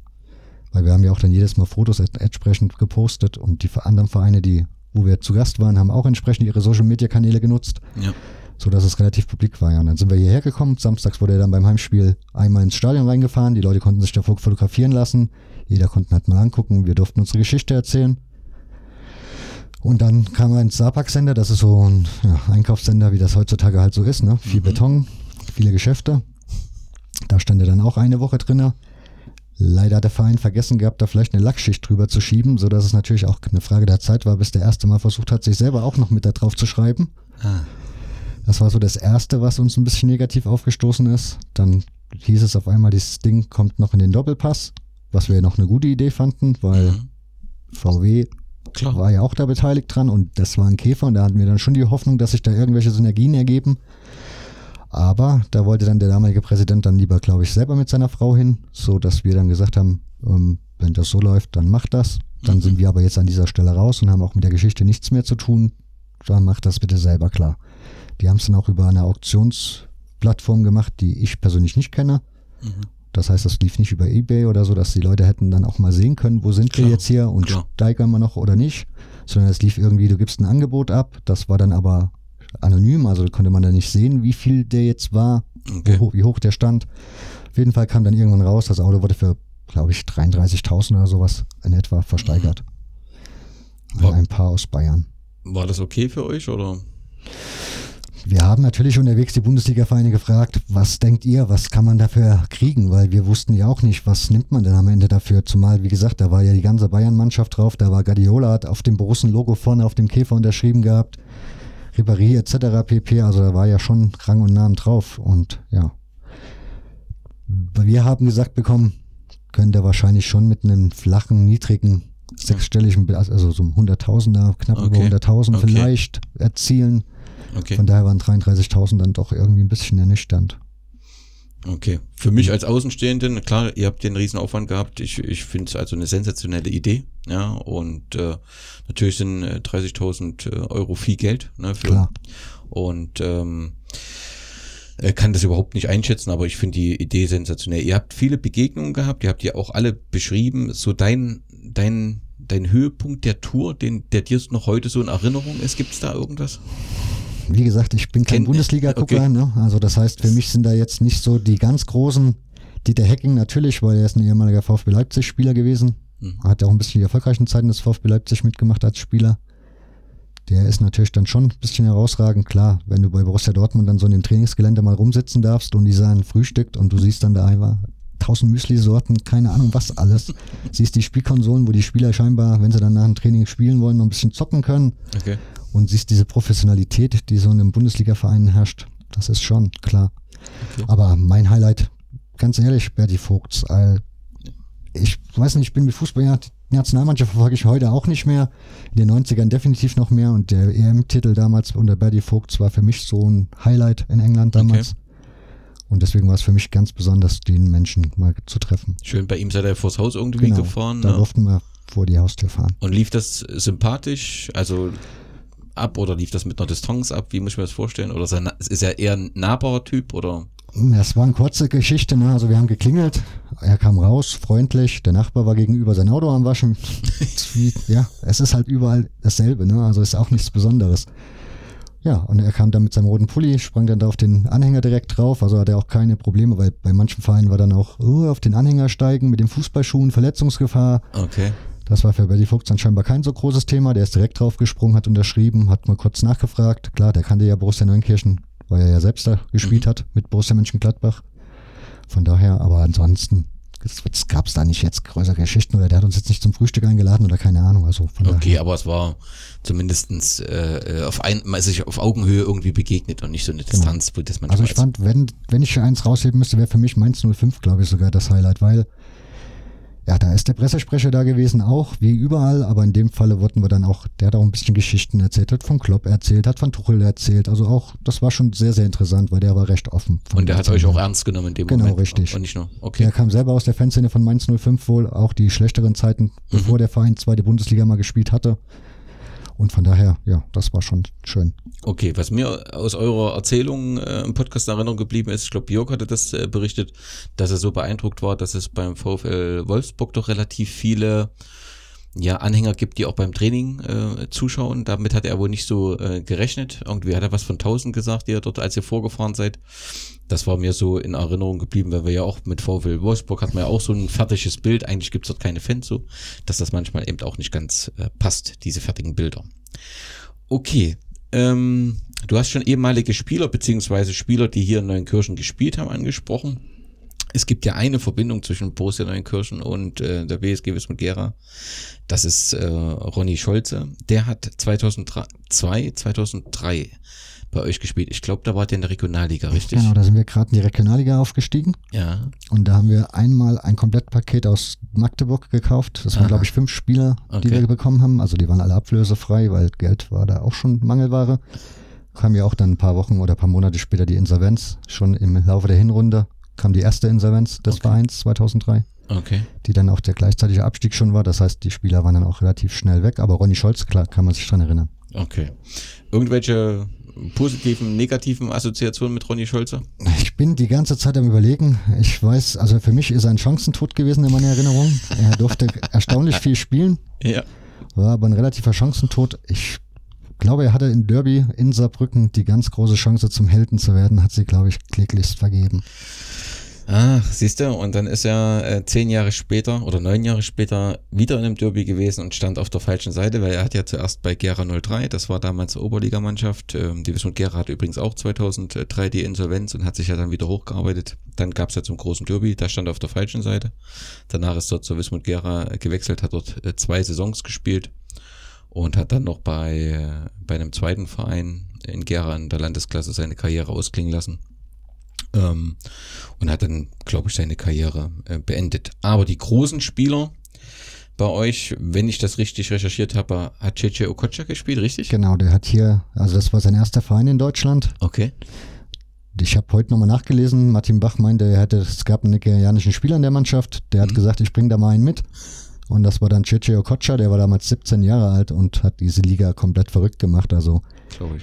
Weil wir haben ja auch dann jedes Mal Fotos entsprechend gepostet und die anderen Vereine, die, wo wir zu Gast waren, haben auch entsprechend ihre Social Media Kanäle genutzt. Ja so dass es relativ publik war. Ja. Und dann sind wir hierher gekommen. Samstags wurde er dann beim Heimspiel einmal ins Stadion reingefahren. Die Leute konnten sich davor fotografieren lassen. Jeder konnte halt mal angucken. Wir durften unsere Geschichte erzählen. Und dann kam er ins Sapak-Sender. Das ist so ein ja, Einkaufssender, wie das heutzutage halt so ist. Ne? Viel mhm. Beton, viele Geschäfte. Da stand er dann auch eine Woche drinne. Leider hat der Verein vergessen gehabt, da vielleicht eine Lackschicht drüber zu schieben, so dass es natürlich auch eine Frage der Zeit war, bis der erste Mal versucht hat, sich selber auch noch mit da drauf zu schreiben. Ah. Das war so das Erste, was uns ein bisschen negativ aufgestoßen ist. Dann hieß es auf einmal, dieses Ding kommt noch in den Doppelpass, was wir noch eine gute Idee fanden, weil mhm. VW Klar. war ja auch da beteiligt dran und das war ein Käfer und da hatten wir dann schon die Hoffnung, dass sich da irgendwelche Synergien ergeben. Aber da wollte dann der damalige Präsident dann lieber, glaube ich, selber mit seiner Frau hin, so dass wir dann gesagt haben, ähm, wenn das so läuft, dann macht das. Dann mhm. sind wir aber jetzt an dieser Stelle raus und haben auch mit der Geschichte nichts mehr zu tun. Dann macht das bitte selber klar. Die haben es dann auch über eine Auktionsplattform gemacht, die ich persönlich nicht kenne. Mhm. Das heißt, das lief nicht über Ebay oder so, dass die Leute hätten dann auch mal sehen können, wo sind Klar. wir jetzt hier und Klar. steigern wir noch oder nicht, sondern es lief irgendwie, du gibst ein Angebot ab, das war dann aber anonym, also konnte man da nicht sehen, wie viel der jetzt war, okay. wo, wie hoch der stand. Auf jeden Fall kam dann irgendwann raus, das Auto wurde für, glaube ich, 33.000 oder sowas in etwa versteigert. Mhm. War, ein Paar aus Bayern. War das okay für euch oder? Wir haben natürlich unterwegs die Bundesliga-Vereine gefragt, was denkt ihr, was kann man dafür kriegen? Weil wir wussten ja auch nicht, was nimmt man denn am Ende dafür. Zumal, wie gesagt, da war ja die ganze Bayern-Mannschaft drauf, da war Guardiola, hat auf dem Borussen-Logo vorne auf dem Käfer unterschrieben gehabt, Ribéry etc. pp. Also da war ja schon Rang und Namen drauf. Und ja, wir haben gesagt bekommen, könnte wahrscheinlich schon mit einem flachen, niedrigen sechsstelligen, also so einem Hunderttausender, knapp okay. über 100.000 okay. vielleicht erzielen. Okay. Von daher waren 33.000 dann doch irgendwie ein bisschen ernüchternd. Okay. Für mich als Außenstehenden, klar, ihr habt den Riesenaufwand gehabt. Ich, ich finde es also eine sensationelle Idee. Ja, und äh, natürlich sind 30.000 äh, Euro viel Geld. Ne, für, klar. Und ähm, äh, kann das überhaupt nicht einschätzen, aber ich finde die Idee sensationell. Ihr habt viele Begegnungen gehabt, ihr habt die auch alle beschrieben. So dein, dein, dein Höhepunkt der Tour, den, der dir noch heute so in Erinnerung ist, gibt es da irgendwas? Wie gesagt, ich bin kein Bundesliga-Gucker, okay. ne? Also das heißt, für mich sind da jetzt nicht so die ganz großen Dieter Hecking natürlich, weil er ist ein ehemaliger VfB Leipzig-Spieler gewesen. Mhm. Hat ja auch ein bisschen die erfolgreichen Zeiten des VfB Leipzig mitgemacht als Spieler der ist natürlich dann schon ein bisschen herausragend. Klar, wenn du bei Borussia Dortmund dann so in dem Trainingsgelände mal rumsitzen darfst und die sagen frühstückt und du siehst dann da einfach tausend Müsli-Sorten, keine Ahnung was alles. *laughs* siehst die Spielkonsolen, wo die Spieler scheinbar, wenn sie dann nach dem Training spielen wollen, noch ein bisschen zocken können. Okay. Und siehst diese Professionalität, die so in einem Bundesliga-Verein herrscht. Das ist schon klar. Okay. Aber mein Highlight, ganz ehrlich, Berti Vogts. Ich weiß nicht, ich bin mit Fußball ja die Nationalmannschaft verfolge ich heute auch nicht mehr. In den 90ern definitiv noch mehr und der EM-Titel damals unter Bertie Vogt war für mich so ein Highlight in England damals. Okay. Und deswegen war es für mich ganz besonders, den Menschen mal zu treffen. Schön, bei ihm seid ihr vors Haus irgendwie genau, gefahren. Da ne? durften wir vor die Haustür fahren. Und lief das sympathisch? Also ab oder lief das mit einer Distanz ab? Wie muss ich mir das vorstellen? Oder ist er eher ein nahbarer Typ oder? Das war eine kurze Geschichte, ne? Also wir haben geklingelt, er kam raus, freundlich, der Nachbar war gegenüber sein Auto am Waschen. *laughs* ja, es ist halt überall dasselbe, ne? Also ist auch nichts Besonderes. Ja, und er kam dann mit seinem roten Pulli, sprang dann da auf den Anhänger direkt drauf, also hat er auch keine Probleme, weil bei manchen Vereinen war dann auch oh, auf den Anhänger steigen mit den Fußballschuhen, Verletzungsgefahr. Okay. Das war für Bertie Fuchs dann scheinbar kein so großes Thema. Der ist direkt draufgesprungen, hat unterschrieben, hat mal kurz nachgefragt. Klar, der kannte ja Borussia Neunkirchen weil er ja selbst da gespielt mhm. hat mit Borussia Mönchengladbach. Von daher, aber ansonsten gab es da nicht jetzt größere Geschichten oder der hat uns jetzt nicht zum Frühstück eingeladen oder keine Ahnung. Also okay, daher. aber es war zumindestens äh, auf ein, man ist sich auf Augenhöhe irgendwie begegnet und nicht so eine genau. Distanz, genau. wo das man Also ich fand, wenn, wenn ich eins rausheben müsste, wäre für mich Mainz 05, glaube ich, sogar das Highlight, weil ja, da ist der Pressesprecher da gewesen, auch wie überall, aber in dem Falle wurden wir dann auch, der hat auch ein bisschen Geschichten erzählt, hat von Klopp erzählt, hat von Tuchel erzählt, also auch, das war schon sehr, sehr interessant, weil der war recht offen. Und der hat euch auch ernst genommen in dem genau, Moment. Genau, richtig. Und nicht nur, okay. Der kam selber aus der Fanszene von Mainz 05 wohl, auch die schlechteren Zeiten, mhm. bevor der Verein zweite Bundesliga mal gespielt hatte. Und von daher, ja, das war schon schön. Okay, was mir aus eurer Erzählung äh, im Podcast in Erinnerung geblieben ist, ich glaube, Björk hatte das äh, berichtet, dass er so beeindruckt war, dass es beim VfL Wolfsburg doch relativ viele ja, Anhänger gibt, die auch beim Training äh, zuschauen. Damit hat er wohl nicht so äh, gerechnet. Irgendwie hat er was von 1000 gesagt, die er dort, als ihr vorgefahren seid. Das war mir so in Erinnerung geblieben, weil wir ja auch mit VfL Wolfsburg hatten wir ja auch so ein fertiges Bild. Eigentlich gibt's dort keine Fans so, dass das manchmal eben auch nicht ganz äh, passt, diese fertigen Bilder. Okay, ähm, du hast schon ehemalige Spieler beziehungsweise Spieler, die hier in Neuenkirchen gespielt haben, angesprochen es gibt ja eine Verbindung zwischen Borussia Neunkirchen und äh, der BSG Wismut Gera. Das ist äh, Ronny Scholze. Der hat 2002, 2003 bei euch gespielt. Ich glaube, da war der in der Regionalliga, richtig? Genau, da sind wir gerade in die Regionalliga aufgestiegen. Ja. Und da haben wir einmal ein Komplettpaket aus Magdeburg gekauft. Das waren, glaube ich, fünf Spieler, die okay. wir bekommen haben. Also die waren alle ablösefrei, weil Geld war da auch schon Mangelware. Kam ja auch dann ein paar Wochen oder ein paar Monate später die Insolvenz, schon im Laufe der Hinrunde kam die erste Insolvenz des okay. Vereins 2003. Okay. Die dann auch der gleichzeitige Abstieg schon war. Das heißt, die Spieler waren dann auch relativ schnell weg. Aber Ronny Scholz, klar, kann man sich dran erinnern. Okay. Irgendwelche positiven, negativen Assoziationen mit Ronny Scholze? Ich bin die ganze Zeit am überlegen. Ich weiß, also für mich ist er ein Chancentod gewesen in meiner Erinnerung. Er durfte *laughs* erstaunlich viel spielen. Ja. War aber ein relativer Chancentod. Ich glaube, er hatte in Derby in Saarbrücken die ganz große Chance zum Helden zu werden, hat sie, glaube ich, kläglichst vergeben. Ah, siehst du, und dann ist er äh, zehn Jahre später oder neun Jahre später wieder in einem Derby gewesen und stand auf der falschen Seite, weil er hat ja zuerst bei Gera 03, das war damals Oberligamannschaft, ähm, die Wismut Gera hatte übrigens auch 2003 die Insolvenz und hat sich ja dann wieder hochgearbeitet. Dann gab es ja zum großen Derby, da stand er auf der falschen Seite. Danach ist er zur Wismut Gera gewechselt, hat dort äh, zwei Saisons gespielt und hat dann noch bei, äh, bei einem zweiten Verein in Gera in der Landesklasse seine Karriere ausklingen lassen. Ähm, und hat dann, glaube ich, seine Karriere äh, beendet. Aber die großen Spieler bei euch, wenn ich das richtig recherchiert habe, hat Cece Okocha gespielt, richtig? Genau, der hat hier, also das war sein erster Verein in Deutschland. Okay. Ich habe heute nochmal nachgelesen, Martin Bach meinte, er hätte, es gab einen nigerianischen Spieler in der Mannschaft, der hat mhm. gesagt, ich bringe da mal einen mit. Und das war dann Cece Okocha, der war damals 17 Jahre alt und hat diese Liga komplett verrückt gemacht. Also.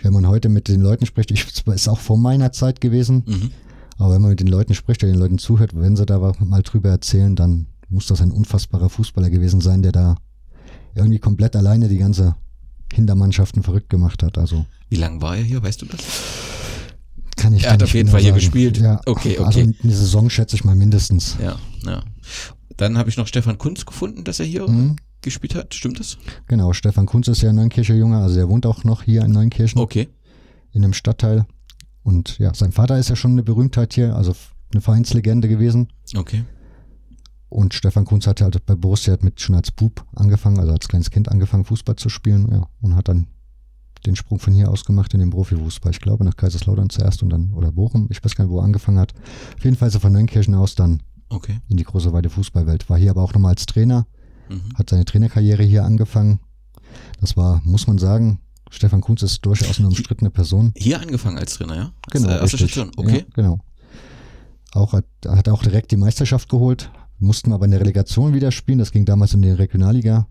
Wenn man heute mit den Leuten spricht, ich, ist auch vor meiner Zeit gewesen, mhm. Aber wenn man mit den Leuten spricht, der den Leuten zuhört, wenn sie da mal drüber erzählen, dann muss das ein unfassbarer Fußballer gewesen sein, der da irgendwie komplett alleine die ganze Hintermannschaften verrückt gemacht hat. Also Wie lange war er hier, weißt du das? Kann ich Er hat auf jeden genau Fall hier sagen. gespielt. Ja, Okay, okay. Also eine Saison schätze ich mal mindestens. Ja, ja. Dann habe ich noch Stefan Kunz gefunden, dass er hier Mhm. gespielt hat. Stimmt das? Genau, Stefan Kunz ist ja ein Neunkircher Junge, also er wohnt auch noch hier in Neunkirchen Okay. in einem Stadtteil. Und ja, sein Vater ist ja schon eine Berühmtheit hier, also eine Vereinslegende gewesen. Okay. Und Stefan Kunz hat halt bei Borussia mit schon als Bub angefangen, also als kleines Kind angefangen, Fußball zu spielen, ja, und hat dann den Sprung von hier aus gemacht in den Profifußball. Ich glaube nach Kaiserslautern zuerst und dann, oder Bochum, ich weiß gar nicht, wo er angefangen hat. Auf jeden Fall er von Neunkirchen aus dann Okay. in die große weite Fußballwelt. War hier aber auch nochmal als Trainer, Mhm. hat seine Trainerkarriere hier angefangen. Das war, muss man sagen, Stefan Kunz ist durchaus eine umstrittene Person. Hier angefangen als Trainer, ja? Als, Genau, äh, richtig. Station. Okay. Ja, genau. Auch hat, hat auch direkt die Meisterschaft geholt, mussten aber in der Relegation wieder spielen. Das ging damals um die Regionalliga,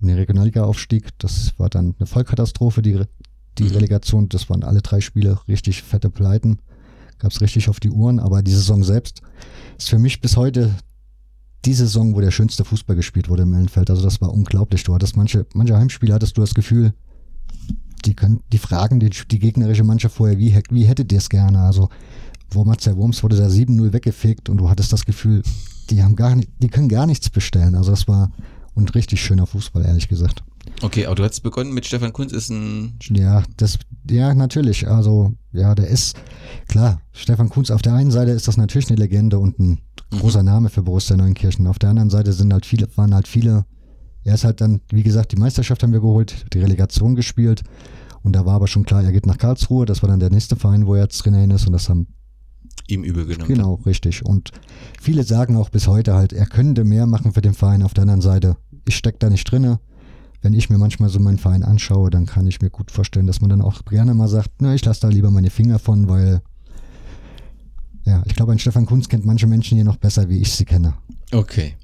um den Regionalliga-Aufstieg. Das war dann eine Vollkatastrophe, die, die Mhm. Relegation. Das waren alle drei Spiele richtig fette Pleiten. Gab's richtig auf die Uhren, aber die Saison selbst ist für mich bis heute die Saison, wo der schönste Fußball gespielt wurde im Ellenfeld. Also das war unglaublich. Du hattest manche, manche Heimspiele hattest du das Gefühl, die können, die fragen die, die gegnerische Mannschaft vorher, wie, wie hättet ihr es gerne? Also, wo Matze Wurms wurde da 7-0 weggefegt und du hattest das Gefühl, die haben gar nicht, die können gar nichts bestellen. Also das war und richtig schöner Fußball, ehrlich gesagt. Okay, aber du hast begonnen mit Stefan Kunz, ist ein. Ja, das, ja, natürlich. Also, ja, der ist, klar, Stefan Kunz, auf der einen Seite ist das natürlich eine Legende und ein großer Name für Borussia Neunkirchen. Auf der anderen Seite sind halt viele, waren halt viele, er ist halt dann, wie gesagt, die Meisterschaft haben wir geholt, die Relegation gespielt. Und da war aber schon klar, er geht nach Karlsruhe. Das war dann der nächste Verein, wo er jetzt drin ist. Und das haben ihm übel genommen. Genau, richtig. Und viele sagen auch bis heute halt, er könnte mehr machen für den Verein. Auf der anderen Seite, ich stecke da nicht drinne. Wenn ich mir manchmal so meinen Verein anschaue, dann kann ich mir gut vorstellen, dass man dann auch gerne mal sagt, na, ich lasse da lieber meine Finger von, weil ja, ich glaube, ein Stefan Kunz kennt manche Menschen hier noch besser, wie ich sie kenne. Okay.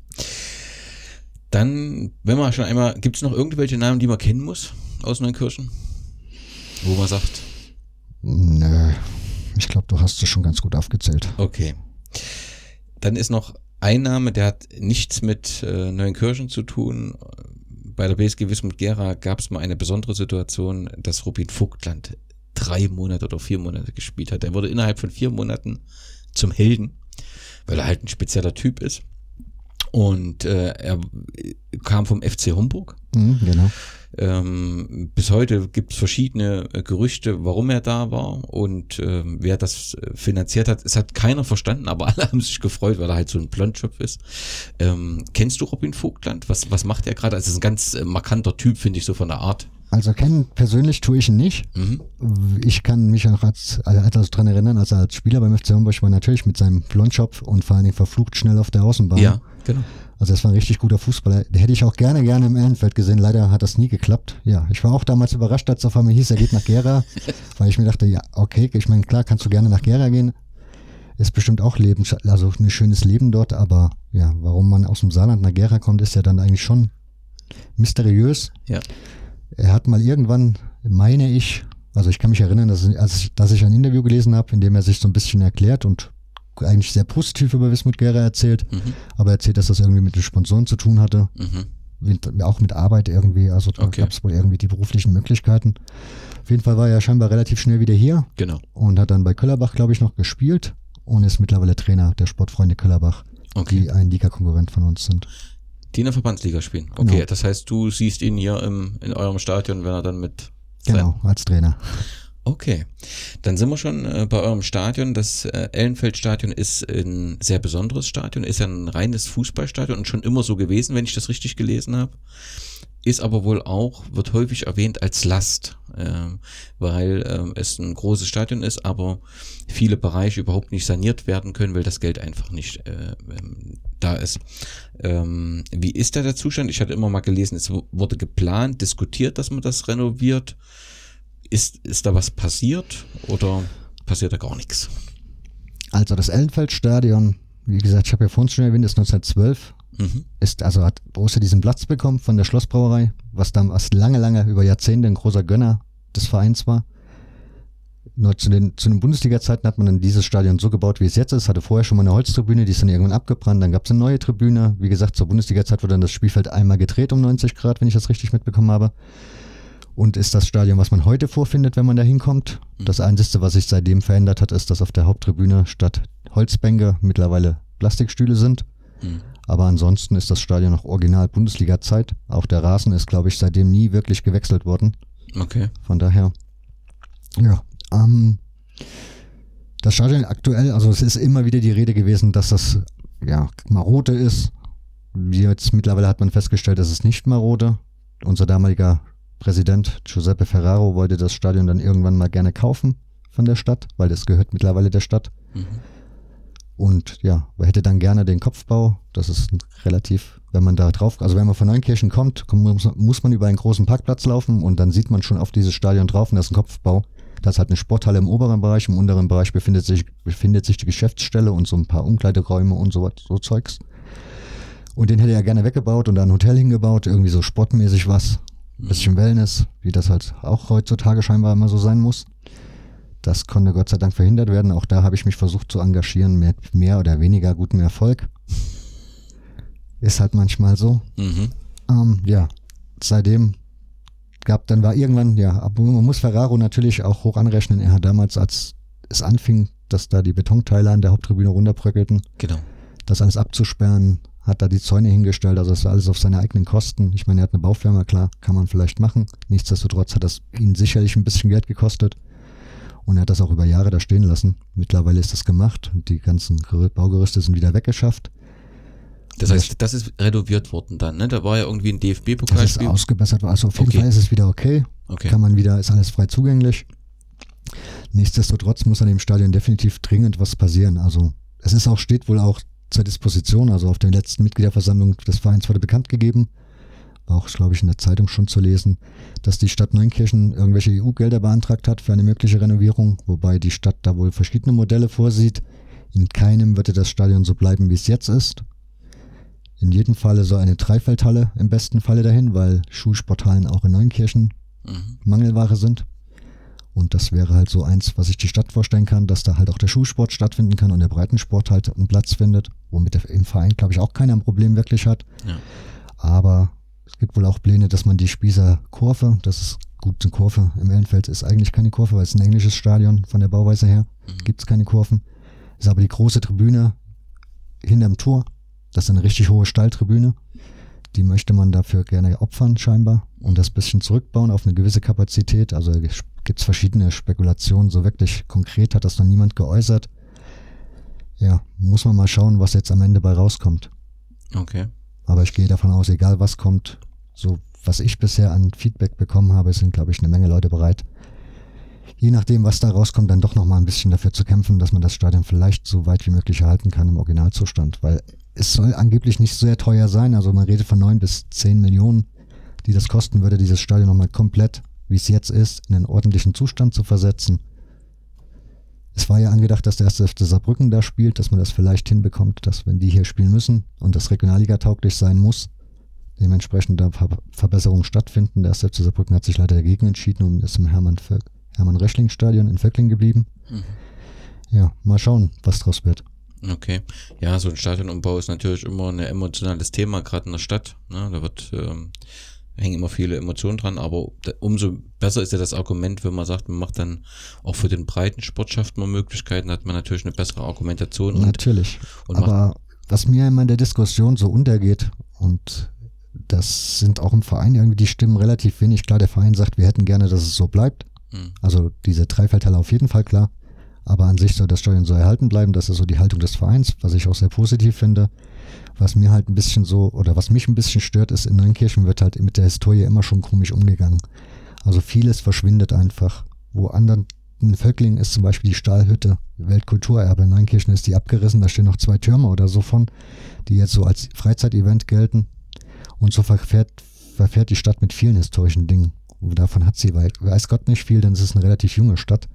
Dann, wenn man schon einmal, gibt es noch irgendwelche Namen, die man kennen muss aus Neunkirchen? Wo man sagt, Nö, ich glaube, du hast es schon ganz gut aufgezählt. okay. Dann ist noch ein Name, der hat nichts mit äh, Neunkirchen zu tun. Bei der BSG Wismut Gera gab es mal eine besondere Situation, dass Robin Vogtland drei Monate oder vier Monate gespielt hat. Er wurde innerhalb von vier Monaten zum Helden, weil er halt ein spezieller Typ ist. Und äh, er kam vom FC Homburg. Mhm, genau. Ähm, bis heute gibt es verschiedene äh, Gerüchte, warum er da war und ähm, wer das äh, finanziert hat. Es hat keiner verstanden, aber *laughs* alle haben sich gefreut, weil er halt so ein Blondschopf ist. Ähm, kennst du Robin Vogtland? Was, was macht er gerade? Also, es ist ein ganz äh, markanter Typ, finde ich, so von der Art. Also kennen persönlich tue ich ihn nicht. Mhm. Ich kann mich noch als, als dran erinnern, als er als Spieler beim FC Homburg war, natürlich mit seinem Blondschopf und vor allen Dingen verflucht schnell auf der Außenbahn. Ja, genau. Also das war ein richtig guter Fußballer. Den hätte ich auch gerne, gerne im Ehrenfeld gesehen. Leider hat das nie geklappt. Ja, ich war auch damals überrascht, als es auf einmal hieß, er geht nach Gera, *laughs* weil ich mir dachte, ja, okay, ich meine, klar, kannst du gerne nach Gera gehen. Ist bestimmt auch Leben, also ein schönes Leben dort, aber ja, warum man aus dem Saarland nach Gera kommt, ist ja dann eigentlich schon mysteriös. Ja. Er hat mal irgendwann, meine ich, also ich kann mich erinnern, dass, dass ich ein Interview gelesen habe, in dem er sich so ein bisschen erklärt und eigentlich sehr positiv über Wismut Gera erzählt, Mhm. aber erzählt, dass das irgendwie mit den Sponsoren zu tun hatte, Mhm. mit, auch mit Arbeit irgendwie, also da Okay. gab es wohl irgendwie die beruflichen Möglichkeiten. Auf jeden Fall war er scheinbar relativ schnell wieder hier Genau. und hat dann bei Köllerbach, glaube ich, noch gespielt und ist mittlerweile Trainer der Sportfreunde Köllerbach, Okay. die ein Liga-Konkurrent von uns sind. Die in der Verbandsliga spielen. Okay, Genau. das heißt, du siehst ihn hier im, in eurem Stadion, wenn er dann mit. Genau, als Trainer. Okay, dann sind wir schon äh, bei eurem Stadion. Das äh, Ellenfeldstadion ist ein sehr besonderes Stadion, ist ja ein reines Fußballstadion und schon immer so gewesen, wenn ich das richtig gelesen habe. Ist aber wohl auch, wird häufig erwähnt als Last, ähm, weil ähm, es ein großes Stadion ist, aber viele Bereiche überhaupt nicht saniert werden können, weil das Geld einfach nicht äh, ähm, da ist. Ähm, wie ist da der Zustand? Ich hatte immer mal gelesen, es wu- wurde geplant, diskutiert, dass man das renoviert. Ist, ist da was passiert oder passiert da gar nichts? Also das Ellenfeldstadion, wie gesagt, ich habe ja vorhin schon erwähnt, ist 1912 Mhm. ist, also hat Borussia diesen Platz bekommen von der Schlossbrauerei, was damals lange, lange über Jahrzehnte ein großer Gönner des Vereins war. Nur zu den, zu den Bundesliga-Zeiten hat man dann dieses Stadion so gebaut, wie es jetzt ist. Hatte vorher schon mal eine Holztribüne, die ist dann irgendwann abgebrannt. Dann gab es eine neue Tribüne. Wie gesagt, zur Bundesliga-Zeit wurde dann das Spielfeld einmal gedreht um 90 Grad, wenn ich das richtig mitbekommen habe. Und ist das Stadion, was man heute vorfindet, wenn man da hinkommt. Mhm. Das Einzige, was sich seitdem verändert hat, ist, dass auf der Haupttribüne statt Holzbänke mittlerweile Plastikstühle sind. Mhm. Aber ansonsten ist das Stadion noch original Bundesliga-Zeit. Auch der Rasen ist, glaube ich, seitdem nie wirklich gewechselt worden. Okay. Von daher, ja, ähm, das Stadion aktuell, also es ist immer wieder die Rede gewesen, dass das ja marode ist. Jetzt mittlerweile hat man festgestellt, dass es nicht marode. Unser damaliger Präsident Giuseppe Ferraro wollte das Stadion dann irgendwann mal gerne kaufen von der Stadt, weil das gehört mittlerweile der Stadt. Mhm. Und ja, man hätte dann gerne den Kopfbau. Das ist relativ, wenn man da drauf, also wenn man von Neunkirchen kommt, muss man über einen großen Parkplatz laufen und dann sieht man schon auf dieses Stadion drauf und das ist ein Kopfbau. Da ist halt eine Sporthalle im oberen Bereich, im unteren Bereich befindet sich, befindet sich die Geschäftsstelle und so ein paar Umkleideräume und so, so Zeugs. Und den hätte er gerne weggebaut und da ein Hotel hingebaut, irgendwie so sportmäßig was. Ein bisschen Wellness, wie das halt auch heutzutage scheinbar immer so sein muss. Das konnte Gott sei Dank verhindert werden. Auch da habe ich mich versucht zu engagieren mit mehr oder weniger gutem Erfolg. Ist halt manchmal so. Mhm. Ähm, ja, seitdem gab, dann war irgendwann, ja, aber man muss Ferraro natürlich auch hoch anrechnen. Er hat damals, als es anfing, dass da die Betonteile an der Haupttribüne runterbröckelten, genau. das alles abzusperren, hat da die Zäune hingestellt, also das war alles auf seine eigenen Kosten. Ich meine, er hat eine Baufirma, klar, kann man vielleicht machen. Nichtsdestotrotz hat das ihn sicherlich ein bisschen Geld gekostet. Und er hat das auch über Jahre da stehen lassen. Mittlerweile ist das gemacht und die ganzen Baugerüste sind wieder weggeschafft. Das heißt, das ist renoviert worden dann, ne? Da war ja irgendwie ein DFB-Pokalspiel. Das ist ausgebessert, also auf jeden okay. Fall ist es wieder okay. okay. Kann man wieder, ist alles frei zugänglich. Nichtsdestotrotz muss an dem Stadion definitiv dringend was passieren. Also es ist auch, steht wohl auch zur Disposition, also auf der letzten Mitgliederversammlung des Vereins wurde bekannt gegeben, war auch, glaube ich, in der Zeitung schon zu lesen, dass die Stadt Neunkirchen irgendwelche EU-Gelder beantragt hat für eine mögliche Renovierung, wobei die Stadt da wohl verschiedene Modelle vorsieht. In keinem würde das Stadion so bleiben, wie es jetzt ist. In jedem Falle so eine Dreifeldhalle im besten Falle dahin, weil Schulsporthallen auch in Neunkirchen mhm. Mangelware sind. Und das wäre halt so eins, was sich die Stadt vorstellen kann, dass da halt auch der Schulsport stattfinden kann und der Breitensport halt einen Platz findet, womit der, im Verein, glaube ich, auch keiner ein Problem wirklich hat. Ja. Aber es gibt wohl auch Pläne, dass man die Spießer Kurve, das ist gut, eine Kurve im Ellenfeld ist eigentlich keine Kurve, weil es ein englisches Stadion von der Bauweise her, mhm. gibt es keine Kurven. Ist aber die große Tribüne hinterm Tor, das ist eine richtig hohe Stalltribüne. Die möchte man dafür gerne opfern, scheinbar, und das bisschen zurückbauen auf eine gewisse Kapazität. Also gibt es verschiedene Spekulationen. So wirklich konkret hat das noch niemand geäußert. Ja, muss man mal schauen, was jetzt am Ende bei rauskommt. Okay. Aber ich gehe davon aus, egal was kommt, so was ich bisher an Feedback bekommen habe, sind, glaube ich, eine Menge Leute bereit, je nachdem, was da rauskommt, dann doch nochmal ein bisschen dafür zu kämpfen, dass man das Stadion vielleicht so weit wie möglich erhalten kann im Originalzustand. Weil es soll angeblich nicht sehr teuer sein. Also man redet von neun bis zehn Millionen, die das kosten würde, dieses Stadion nochmal komplett, wie es jetzt ist, in einen ordentlichen Zustand zu versetzen. Es war ja angedacht, dass der erste FC Saarbrücken da spielt, dass man das vielleicht hinbekommt, dass wenn die hier spielen müssen und das Regionalliga tauglich sein muss, dementsprechend da Ver Verbesserungen stattfinden. Der erste FC Saarbrücken hat sich leider dagegen entschieden und ist im Hermann, Hermann Rechling Stadion in Vöckling geblieben. Mhm. Ja, mal schauen, was draus wird. Okay. Ja, so ein Stadionumbau ist natürlich immer ein emotionales Thema, gerade in der Stadt. Ne? Da wird, ähm, hängen immer viele Emotionen dran, aber umso besser ist ja das Argument, wenn man sagt, man macht dann auch für den breiten Sport schafft man Möglichkeiten, hat man natürlich eine bessere Argumentation. Natürlich. Und, und aber was mir immer in der Diskussion so untergeht und das sind auch im Verein irgendwie die Stimmen relativ wenig. Klar, der Verein sagt, wir hätten gerne, dass es so bleibt. Mhm. Also diese Dreifeldteile auf jeden Fall klar. Aber an sich soll das Stadion so erhalten bleiben. Das ist so die Haltung des Vereins, was ich auch sehr positiv finde. Was mir halt ein bisschen so, oder was mich ein bisschen stört, ist, in Neunkirchen wird halt mit der Historie immer schon komisch umgegangen. Also vieles verschwindet einfach. Wo anderen, in Völklingen ist zum Beispiel die Stahlhütte, Weltkulturerbe. In Neunkirchen ist die abgerissen, da stehen noch zwei Türme oder so von, die jetzt so als Freizeitevent gelten. Und so verfährt, verfährt die Stadt mit vielen historischen Dingen. Und davon hat sie, weiß Gott nicht viel, denn es ist eine relativ junge Stadt.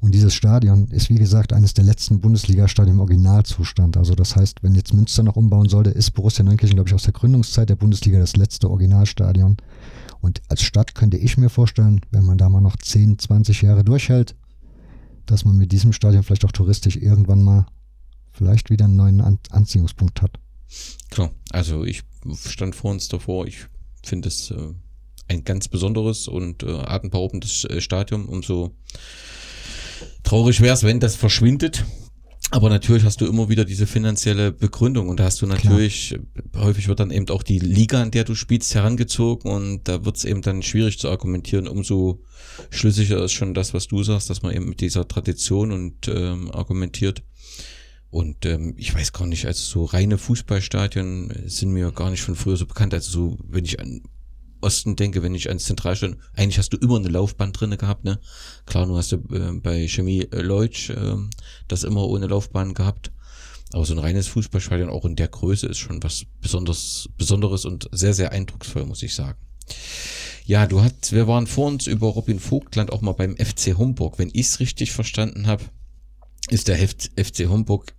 Und dieses Stadion ist, wie gesagt, eines der letzten Bundesliga-Stadien im Originalzustand. Also das heißt, wenn jetzt Münster noch umbauen sollte, ist Borussia Neunkirchen, glaube ich, aus der Gründungszeit der Bundesliga das letzte Originalstadion. Und als Stadt könnte ich mir vorstellen, wenn man da mal noch 10, 20 Jahre durchhält, dass man mit diesem Stadion vielleicht auch touristisch irgendwann mal vielleicht wieder einen neuen An Anziehungspunkt hat. Klar, also ich stand vor uns davor, ich finde es äh, ein ganz besonderes und äh, atemberaubendes äh, Stadion. Umso traurig wäre es, wenn das verschwindet. Aber natürlich hast du immer wieder diese finanzielle Begründung und da hast du natürlich, Klar. häufig wird dann eben auch die Liga, in der du spielst, herangezogen und da wird es eben dann schwierig zu argumentieren. Umso schlüssiger ist schon das, was du sagst, dass man eben mit dieser Tradition und ähm, argumentiert. Und ähm, ich weiß gar nicht, also so reine Fußballstadien sind mir gar nicht von früher so bekannt. Also so, wenn ich an Osten denke, wenn ich ans Zentralstadion, eigentlich hast du immer eine Laufbahn drinne gehabt, ne? Klar, du hast du äh, bei Chemie äh, Leutsch äh, das immer ohne Laufbahn gehabt. Aber so ein reines Fußballstadion auch in der Größe ist schon was besonders, Besonderes und sehr, sehr eindrucksvoll, muss ich sagen. Ja, du hast, wir waren vor uns über Robin Vogtland auch mal beim FC Homburg. Wenn ich es richtig verstanden habe, ist der FC Homburg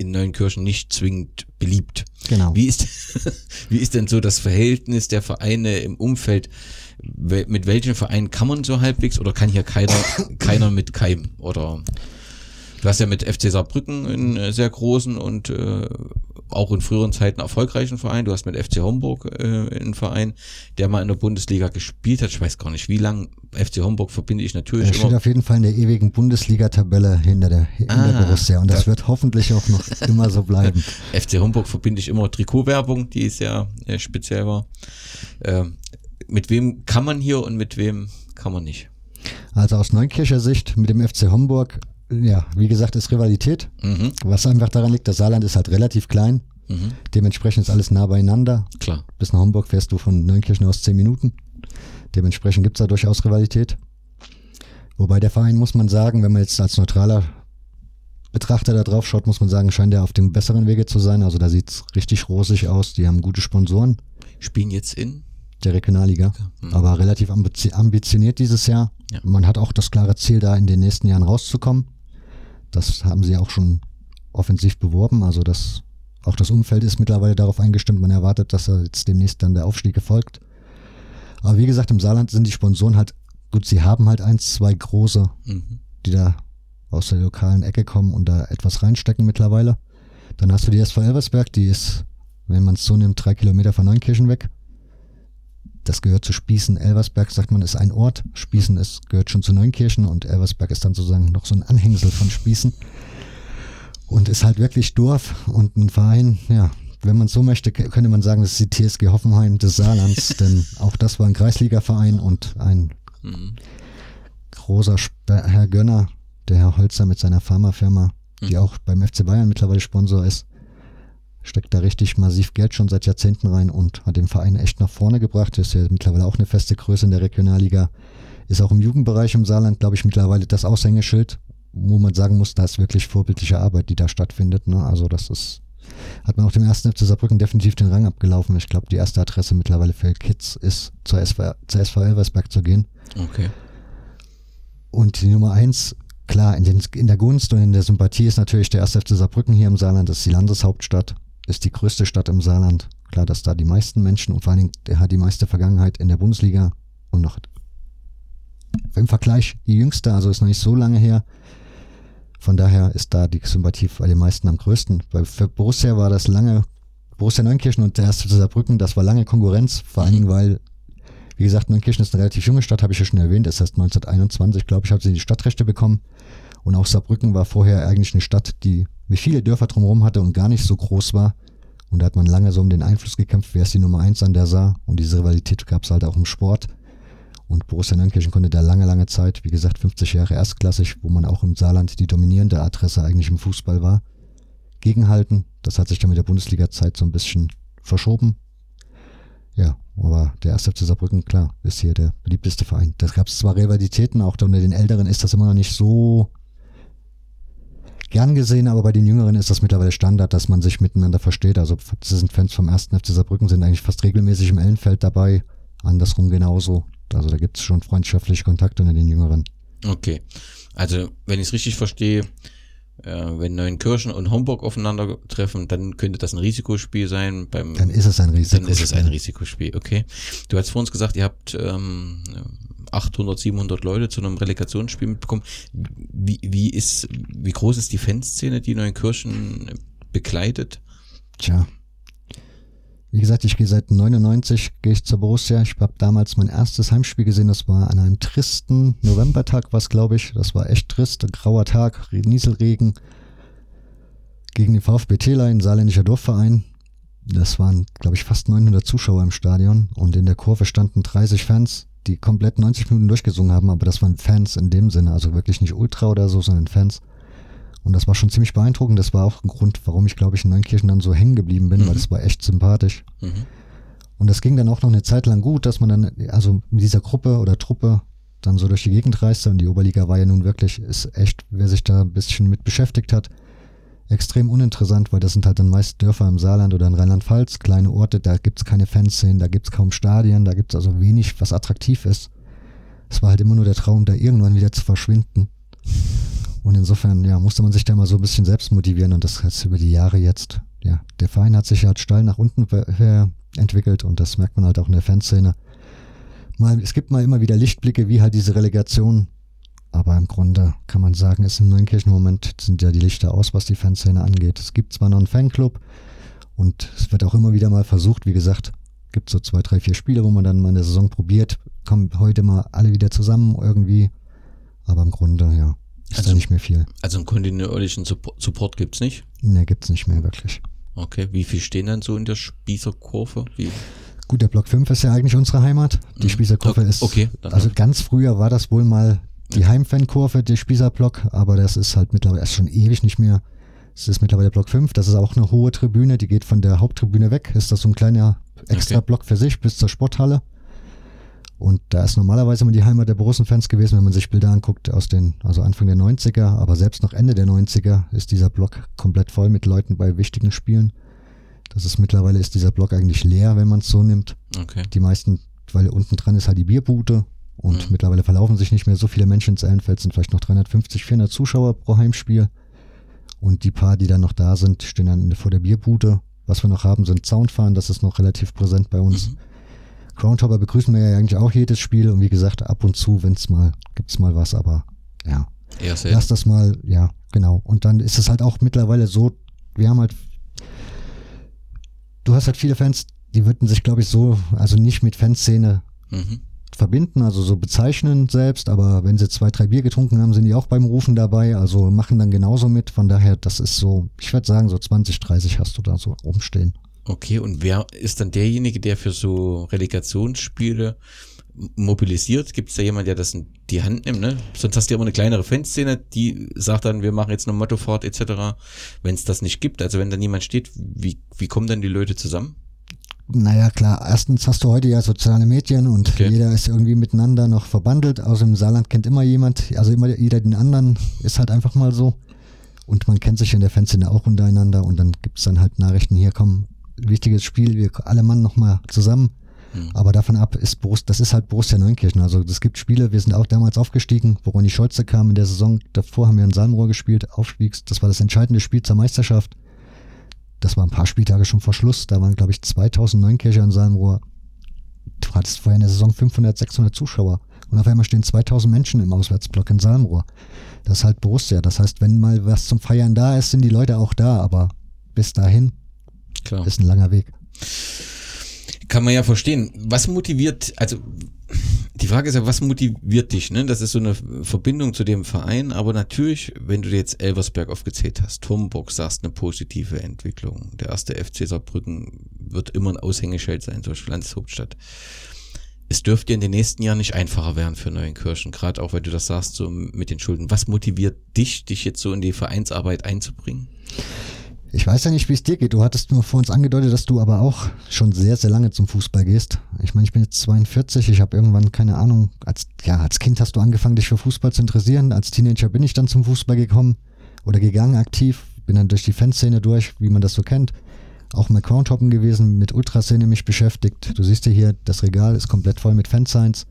in Neunkirchen nicht zwingend beliebt. Genau. Wie ist, *laughs* wie ist denn so das Verhältnis der Vereine im Umfeld? Mit welchen Vereinen kann man so halbwegs oder kann hier keiner, *coughs* keiner mit keimen? Oder du hast ja mit FC Saarbrücken einen äh, sehr großen und äh, auch in früheren Zeiten erfolgreichen Verein. Du hast mit FC Homburg äh, einen Verein, der mal in der Bundesliga gespielt hat. Ich weiß gar nicht, wie lang. FC Homburg verbinde ich natürlich. Er steht immer. auf jeden Fall in der ewigen Bundesliga-Tabelle hinter der, hinter ah, der Borussia. Und das wird hoffentlich auch noch *laughs* immer so bleiben. FC Homburg verbinde ich immer Trikotwerbung, die sehr äh, speziell war. Ähm, mit wem kann man hier und mit wem kann man nicht? Also aus Neukircher Sicht mit dem FC Homburg ja, wie gesagt, ist Rivalität. Mhm. Was einfach daran liegt, das Saarland ist halt relativ klein. Mhm. Dementsprechend ist alles nah beieinander. Klar. Bis nach Homburg fährst du von Neunkirchen aus zehn Minuten. Dementsprechend gibt es da durchaus Rivalität. Wobei der Verein, muss man sagen, wenn man jetzt als neutraler Betrachter da drauf schaut, muss man sagen, scheint er auf dem besseren Wege zu sein. Also da sieht es richtig rosig aus. Die haben gute Sponsoren. Spielen jetzt in? Der Regionalliga. Mhm. Aber relativ ambitioniert dieses Jahr. Ja. Man hat auch das klare Ziel, da in den nächsten Jahren rauszukommen. Das haben sie auch schon offensiv beworben. Also das, auch das Umfeld ist mittlerweile darauf eingestimmt. Man erwartet, dass jetzt demnächst dann der Aufstieg erfolgt. Aber wie gesagt, im Saarland sind die Sponsoren halt, gut, sie haben halt eins, zwei große, mhm. die da aus der lokalen Ecke kommen und da etwas reinstecken mittlerweile. Dann hast du die SV Elversberg, die ist, wenn man es so nimmt, drei Kilometer von Neunkirchen weg. Das gehört zu Spießen. Elversberg, sagt man, ist ein Ort. Spießen ist, gehört schon zu Neunkirchen und Elversberg ist dann sozusagen noch so ein Anhängsel von Spießen. Und ist halt wirklich Dorf und ein Verein, ja, wenn man so möchte, könnte man sagen, das ist die TSG Hoffenheim des Saarlands, *laughs* denn auch das war ein Kreisligaverein und ein mhm. großer Herr Gönner, der Herr Holzer mit seiner Pharmafirma, die mhm. auch beim FC Bayern mittlerweile Sponsor ist, steckt da richtig massiv Geld schon seit Jahrzehnten rein und hat den Verein echt nach vorne gebracht. Ist ja mittlerweile auch eine feste Größe in der Regionalliga. Ist auch im Jugendbereich im Saarland, glaube ich, mittlerweile das Aushängeschild, wo man sagen muss, da ist wirklich vorbildliche Arbeit, die da stattfindet. Ne? Also das ist, hat man auch dem ersten FC Saarbrücken definitiv den Rang abgelaufen. Ich glaube, die erste Adresse mittlerweile für Kids ist zur SV, zur SV Elversberg zu gehen. Okay. Und die Nummer eins klar, in, den, in, der Gunst und in der Sympathie ist natürlich der erste FC Saarbrücken hier im Saarland, das ist die Landeshauptstadt ist die größte Stadt im Saarland. Klar, dass da die meisten Menschen und vor allen Dingen der hat die meiste Vergangenheit in der Bundesliga und noch im Vergleich die jüngste, also ist noch nicht so lange her. Von daher ist da die Sympathie bei den meisten am größten. Bei, für Borussia war das lange, Borussia Neunkirchen und der erste Saarbrücken, das war lange Konkurrenz, vor allen Dingen, weil, wie gesagt, Neunkirchen ist eine relativ junge Stadt, habe ich ja schon erwähnt, ist erst 1921, glaube ich, hat sie die Stadtrechte bekommen. Und auch Saarbrücken war vorher eigentlich eine Stadt, die wie viele Dörfer drumherum hatte und gar nicht so groß war. Und da hat man lange so um den Einfluss gekämpft, wer ist die Nummer eins an der Saar. Und diese Rivalität gab es halt auch im Sport. Und Borussia Neunkirchen konnte da lange, lange Zeit, wie gesagt 50 Jahre erstklassig, wo man auch im Saarland die dominierende Adresse eigentlich im Fußball war, gegenhalten. Das hat sich dann mit der Bundesliga-Zeit so ein bisschen verschoben. Ja, aber der erste FC Saarbrücken, klar, ist hier der beliebteste Verein. Da gab es zwar Rivalitäten, auch unter den Älteren ist das immer noch nicht so gern gesehen, aber bei den Jüngeren ist das mittlerweile Standard, dass man sich miteinander versteht. Also sie sind Fans vom ersten FC Saarbrücken, sind eigentlich fast regelmäßig im Ellenfeld dabei. Andersrum genauso. Also da gibt es schon freundschaftliche Kontakte unter den Jüngeren. Okay. Also, wenn ich es richtig verstehe, äh, wenn Neunkirchen und Homburg aufeinandertreffen, dann könnte das ein Risikospiel sein. Beim, dann ist es ein Risikospiel. Dann ist es ein Risikospiel, okay. Du hast vor uns gesagt, ihr habt ähm, 800, 700 Leute zu einem Relegationsspiel mitbekommen. Wie, wie ist, wie groß ist die Fanszene, die Neunkirchen begleitet? Tja. Wie gesagt, ich gehe seit 99 gehe ich zur Borussia. Ich habe damals mein erstes Heimspiel gesehen. Das war an einem tristen Novembertag, was glaube ich. Das war echt trist, ein grauer Tag, Nieselregen gegen den VfB Tela, ein saarländischer Dorfverein. Das waren, glaube ich, fast 900 Zuschauer im Stadion und in der Kurve standen 30 Fans die komplett 90 Minuten durchgesungen haben, aber das waren Fans in dem Sinne, also wirklich nicht Ultra oder so, sondern Fans. Und das war schon ziemlich beeindruckend. Das war auch ein Grund, warum ich, glaube ich, in Neunkirchen dann so hängen geblieben bin, mhm. weil das war echt sympathisch. Mhm. Und das ging dann auch noch eine Zeit lang gut, dass man dann, also mit dieser Gruppe oder Truppe dann so durch die Gegend reiste. Und die Oberliga war ja nun wirklich, ist echt, wer sich da ein bisschen mit beschäftigt hat, extrem uninteressant, weil das sind halt dann meist Dörfer im Saarland oder in Rheinland-Pfalz, kleine Orte, da gibt's keine Fanszenen, da gibt's kaum Stadien, da gibt's also wenig, was attraktiv ist. Es war halt immer nur der Traum, da irgendwann wieder zu verschwinden. Und insofern, ja, musste man sich da mal so ein bisschen selbst motivieren und das heißt über die Jahre jetzt, ja, der Verein hat sich halt steil nach unten entwickelt und das merkt man halt auch in der Fanszene. Mal, es gibt mal immer wieder Lichtblicke, wie halt diese Relegation aber im Grunde kann man sagen, ist im Neunkirchen Moment sind ja die Lichter aus, was die Fanszene angeht. Es gibt zwar noch einen Fanclub und es wird auch immer wieder mal versucht, wie gesagt, gibt so zwei, drei, vier Spiele, wo man dann mal in der Saison probiert, kommen heute mal alle wieder zusammen irgendwie. Aber im Grunde, ja, ist also, nicht mehr viel. Also einen kontinuierlichen Support gibt's nicht? Ne, gibt's nicht mehr wirklich. Okay, wie viel stehen dann so in der Spießerkurve? Wie? Gut, der Block 5 ist ja eigentlich unsere Heimat. Die mhm. Spießerkurve ist, okay, also ganz früher war das wohl mal die Heimfankurve, der Spießerblock, aber das ist halt mittlerweile erst schon ewig nicht mehr. Es ist mittlerweile Block 5, das ist auch eine hohe Tribüne, die geht von der Haupttribüne weg. Ist das so ein kleiner extra okay. Block für sich bis zur Sporthalle. Und da ist normalerweise immer die Heimat der Borussen-Fans gewesen, wenn man sich Bilder anguckt aus den, also Anfang der 90er, aber selbst noch Ende der 90er ist dieser Block komplett voll mit Leuten bei wichtigen Spielen. Das ist mittlerweile ist dieser Block eigentlich leer, wenn man es so nimmt. Okay. Die meisten, weil unten dran ist halt die Bierbude und mhm. mittlerweile verlaufen sich nicht mehr so viele Menschen ins Ellenfeld, sind vielleicht noch 350, 400 Zuschauer pro Heimspiel. Und die paar, die dann noch da sind, stehen dann vor der Bierbude. Was wir noch haben, sind Soundfahren, das ist noch relativ präsent bei uns. Mhm. Groundhopper begrüßen wir ja eigentlich auch jedes Spiel und wie gesagt, ab und zu, wenn es mal, gibt's mal was, aber ja. Eher Lass das mal, ja, genau. Und dann ist es halt auch mittlerweile so, wir haben halt, du hast halt viele Fans, die würden sich, glaube ich, so, also nicht mit Fanszene mhm verbinden, also so bezeichnen selbst, aber wenn sie zwei, drei Bier getrunken haben, sind die auch beim Rufen dabei, also machen dann genauso mit. Von daher, das ist so, ich würde sagen, so 20, 30 hast du da so rumstehen. Okay, und wer ist dann derjenige, der für so Relegationsspiele mobilisiert? Gibt es da jemand, der das in die Hand nimmt? Ne? Sonst hast du ja immer eine kleinere Fanszene, die sagt dann, wir machen jetzt eine Mottofahrt etc. Wenn es das nicht gibt, also wenn da niemand steht, wie, wie kommen dann die Leute zusammen? Naja, klar. Erstens hast du heute ja soziale Medien und okay. jeder ist irgendwie miteinander noch verbandelt. Außer im Saarland kennt immer jemand, also immer jeder den anderen, ist halt einfach mal so. Und man kennt sich in der Fanszene auch untereinander und dann gibt's dann halt Nachrichten, hier kommen, wichtiges Spiel, wir alle Mann nochmal zusammen. Mhm. Aber davon ab ist Brust, das ist halt Borussia Neunkirchen. Also es gibt Spiele, wir sind auch damals aufgestiegen, wo Ronny Scholze kam in der Saison. Davor haben wir in Salmrohr gespielt, Aufstiegs. Das war das entscheidende Spiel zur Meisterschaft das war ein paar Spieltage schon vor Schluss, da waren, glaube ich, 2000 Neunkircher in Salmrohr. Du hattest vorher in der Saison 500, 600 Zuschauer. Und auf einmal stehen 2000 Menschen im Auswärtsblock in Salmrohr. Das ist halt Borussia. Das heißt, wenn mal was zum Feiern da ist, sind die Leute auch da. Aber bis dahin Klar. ist ein langer Weg. Kann man ja verstehen. Was motiviert, also die Frage ist ja, was motiviert dich? Ne? Das ist so eine Verbindung zu dem Verein, aber natürlich, wenn du jetzt Elversberg aufgezählt hast, Turmburg sagst, eine positive Entwicklung. Der erste FC Saarbrücken wird immer ein Aushängeschild sein, durch Landeshauptstadt. Es dürfte in den nächsten Jahren nicht einfacher werden für Neuenkirchen, gerade auch, weil du das sagst, so mit den Schulden. Was motiviert dich, dich jetzt so in die Vereinsarbeit einzubringen? Ich weiß ja nicht, wie es dir geht. Du hattest nur vor uns angedeutet, dass du aber auch schon sehr, sehr lange zum Fußball gehst. Ich meine, ich bin jetzt 42, ich habe irgendwann, keine Ahnung, als, ja, als Kind hast du angefangen, dich für Fußball zu interessieren. Als Teenager bin ich dann zum Fußball gekommen oder gegangen aktiv, bin dann durch die Fanszene durch, wie man das so kennt. Auch mal Groundhoppen gewesen, mit Ultraszene mich beschäftigt. Du siehst ja hier, das Regal ist komplett voll mit Fansigns.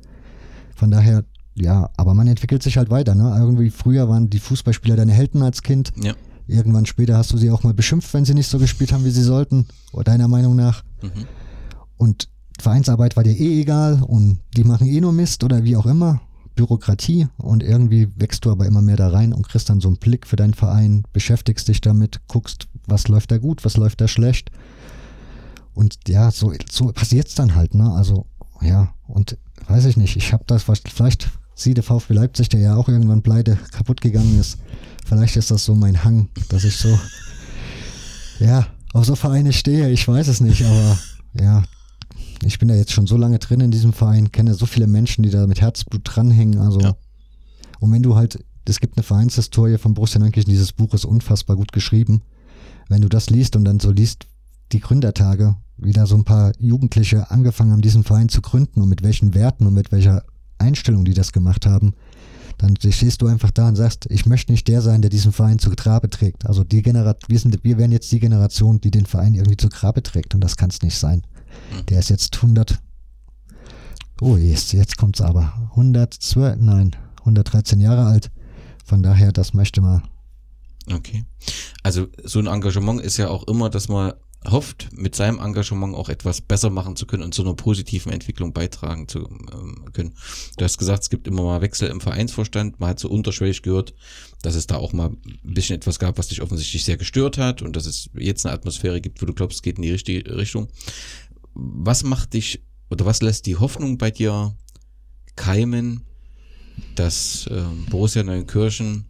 Von daher ja, aber man entwickelt sich halt weiter. Ne? Irgendwie früher waren die Fußballspieler deine Helden als Kind. Ja. Irgendwann später hast du sie auch mal beschimpft, wenn sie nicht so gespielt haben, wie sie sollten, deiner Meinung nach. Mhm. Und Vereinsarbeit war dir eh egal und die machen eh nur Mist oder wie auch immer. Bürokratie und irgendwie wächst du aber immer mehr da rein und kriegst dann so einen Blick für deinen Verein, beschäftigst dich damit, guckst, was läuft da gut, was läuft da schlecht. Und ja, so, so passiert es dann halt, ne? Also, ja, und weiß ich nicht, ich habe das, vielleicht sieht der VfB Leipzig, der ja auch irgendwann pleite kaputt gegangen ist, vielleicht ist das so mein Hang, dass ich so, ja, auf so Vereine stehe, ich weiß es nicht, aber ja, ich bin da jetzt schon so lange drin in diesem Verein, kenne so viele Menschen, die da mit Herzblut dranhängen. Also, ja. und wenn du halt, es gibt eine Vereinshistorie von Borussia Nankirchen, dieses Buch ist unfassbar gut geschrieben. Wenn du das liest und dann so liest, die Gründertage, wie da so ein paar Jugendliche angefangen haben, diesen Verein zu gründen und mit welchen Werten und mit welcher Einstellung die das gemacht haben, dann stehst du einfach da und sagst, ich möchte nicht der sein, der diesen Verein zu Grabe trägt. Also die Generation, wir sind, wir werden jetzt die Generation, die den Verein irgendwie zu Grabe trägt und das kann es nicht sein. Der ist jetzt 100. Oh, jetzt, jetzt kommt's aber. 112, nein, 113 Jahre alt. Von daher, das möchte man. Okay. Also so ein Engagement ist ja auch immer, dass man hofft, mit seinem Engagement auch etwas besser machen zu können und zu einer positiven Entwicklung beitragen zu ähm, können. Du hast gesagt, es gibt immer mal Wechsel im Vereinsvorstand. Man hat so unterschwellig gehört, dass es da auch mal ein bisschen etwas gab, was dich offensichtlich sehr gestört hat und dass es jetzt eine Atmosphäre gibt, wo du glaubst, es geht in die richtige Richtung was macht dich oder was lässt die Hoffnung bei dir keimen, dass äh, Borussia Neunkirchen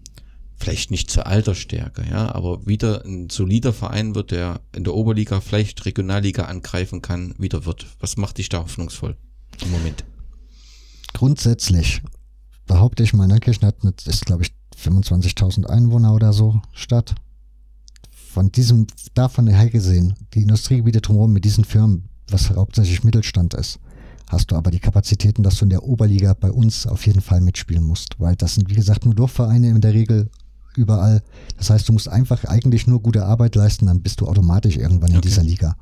vielleicht nicht zur Altersstärke, ja, aber wieder ein solider Verein wird, der in der Oberliga vielleicht Regionalliga angreifen kann, wieder wird. Was macht dich da hoffnungsvoll im Moment? Grundsätzlich behaupte ich mal, Neunkirchen hat mit, ist glaube ich 25.000 Einwohner oder so Stadt. Von diesem, davon her gesehen, die Industriegebiete drumherum mit diesen Firmen was hauptsächlich Mittelstand ist, hast du aber die Kapazitäten, dass du in der Oberliga bei uns auf jeden Fall mitspielen musst, weil das sind, wie gesagt, nur Dorfvereine in der Regel überall. Das heißt, du musst einfach eigentlich nur gute Arbeit leisten, dann bist du automatisch irgendwann in okay. dieser Liga.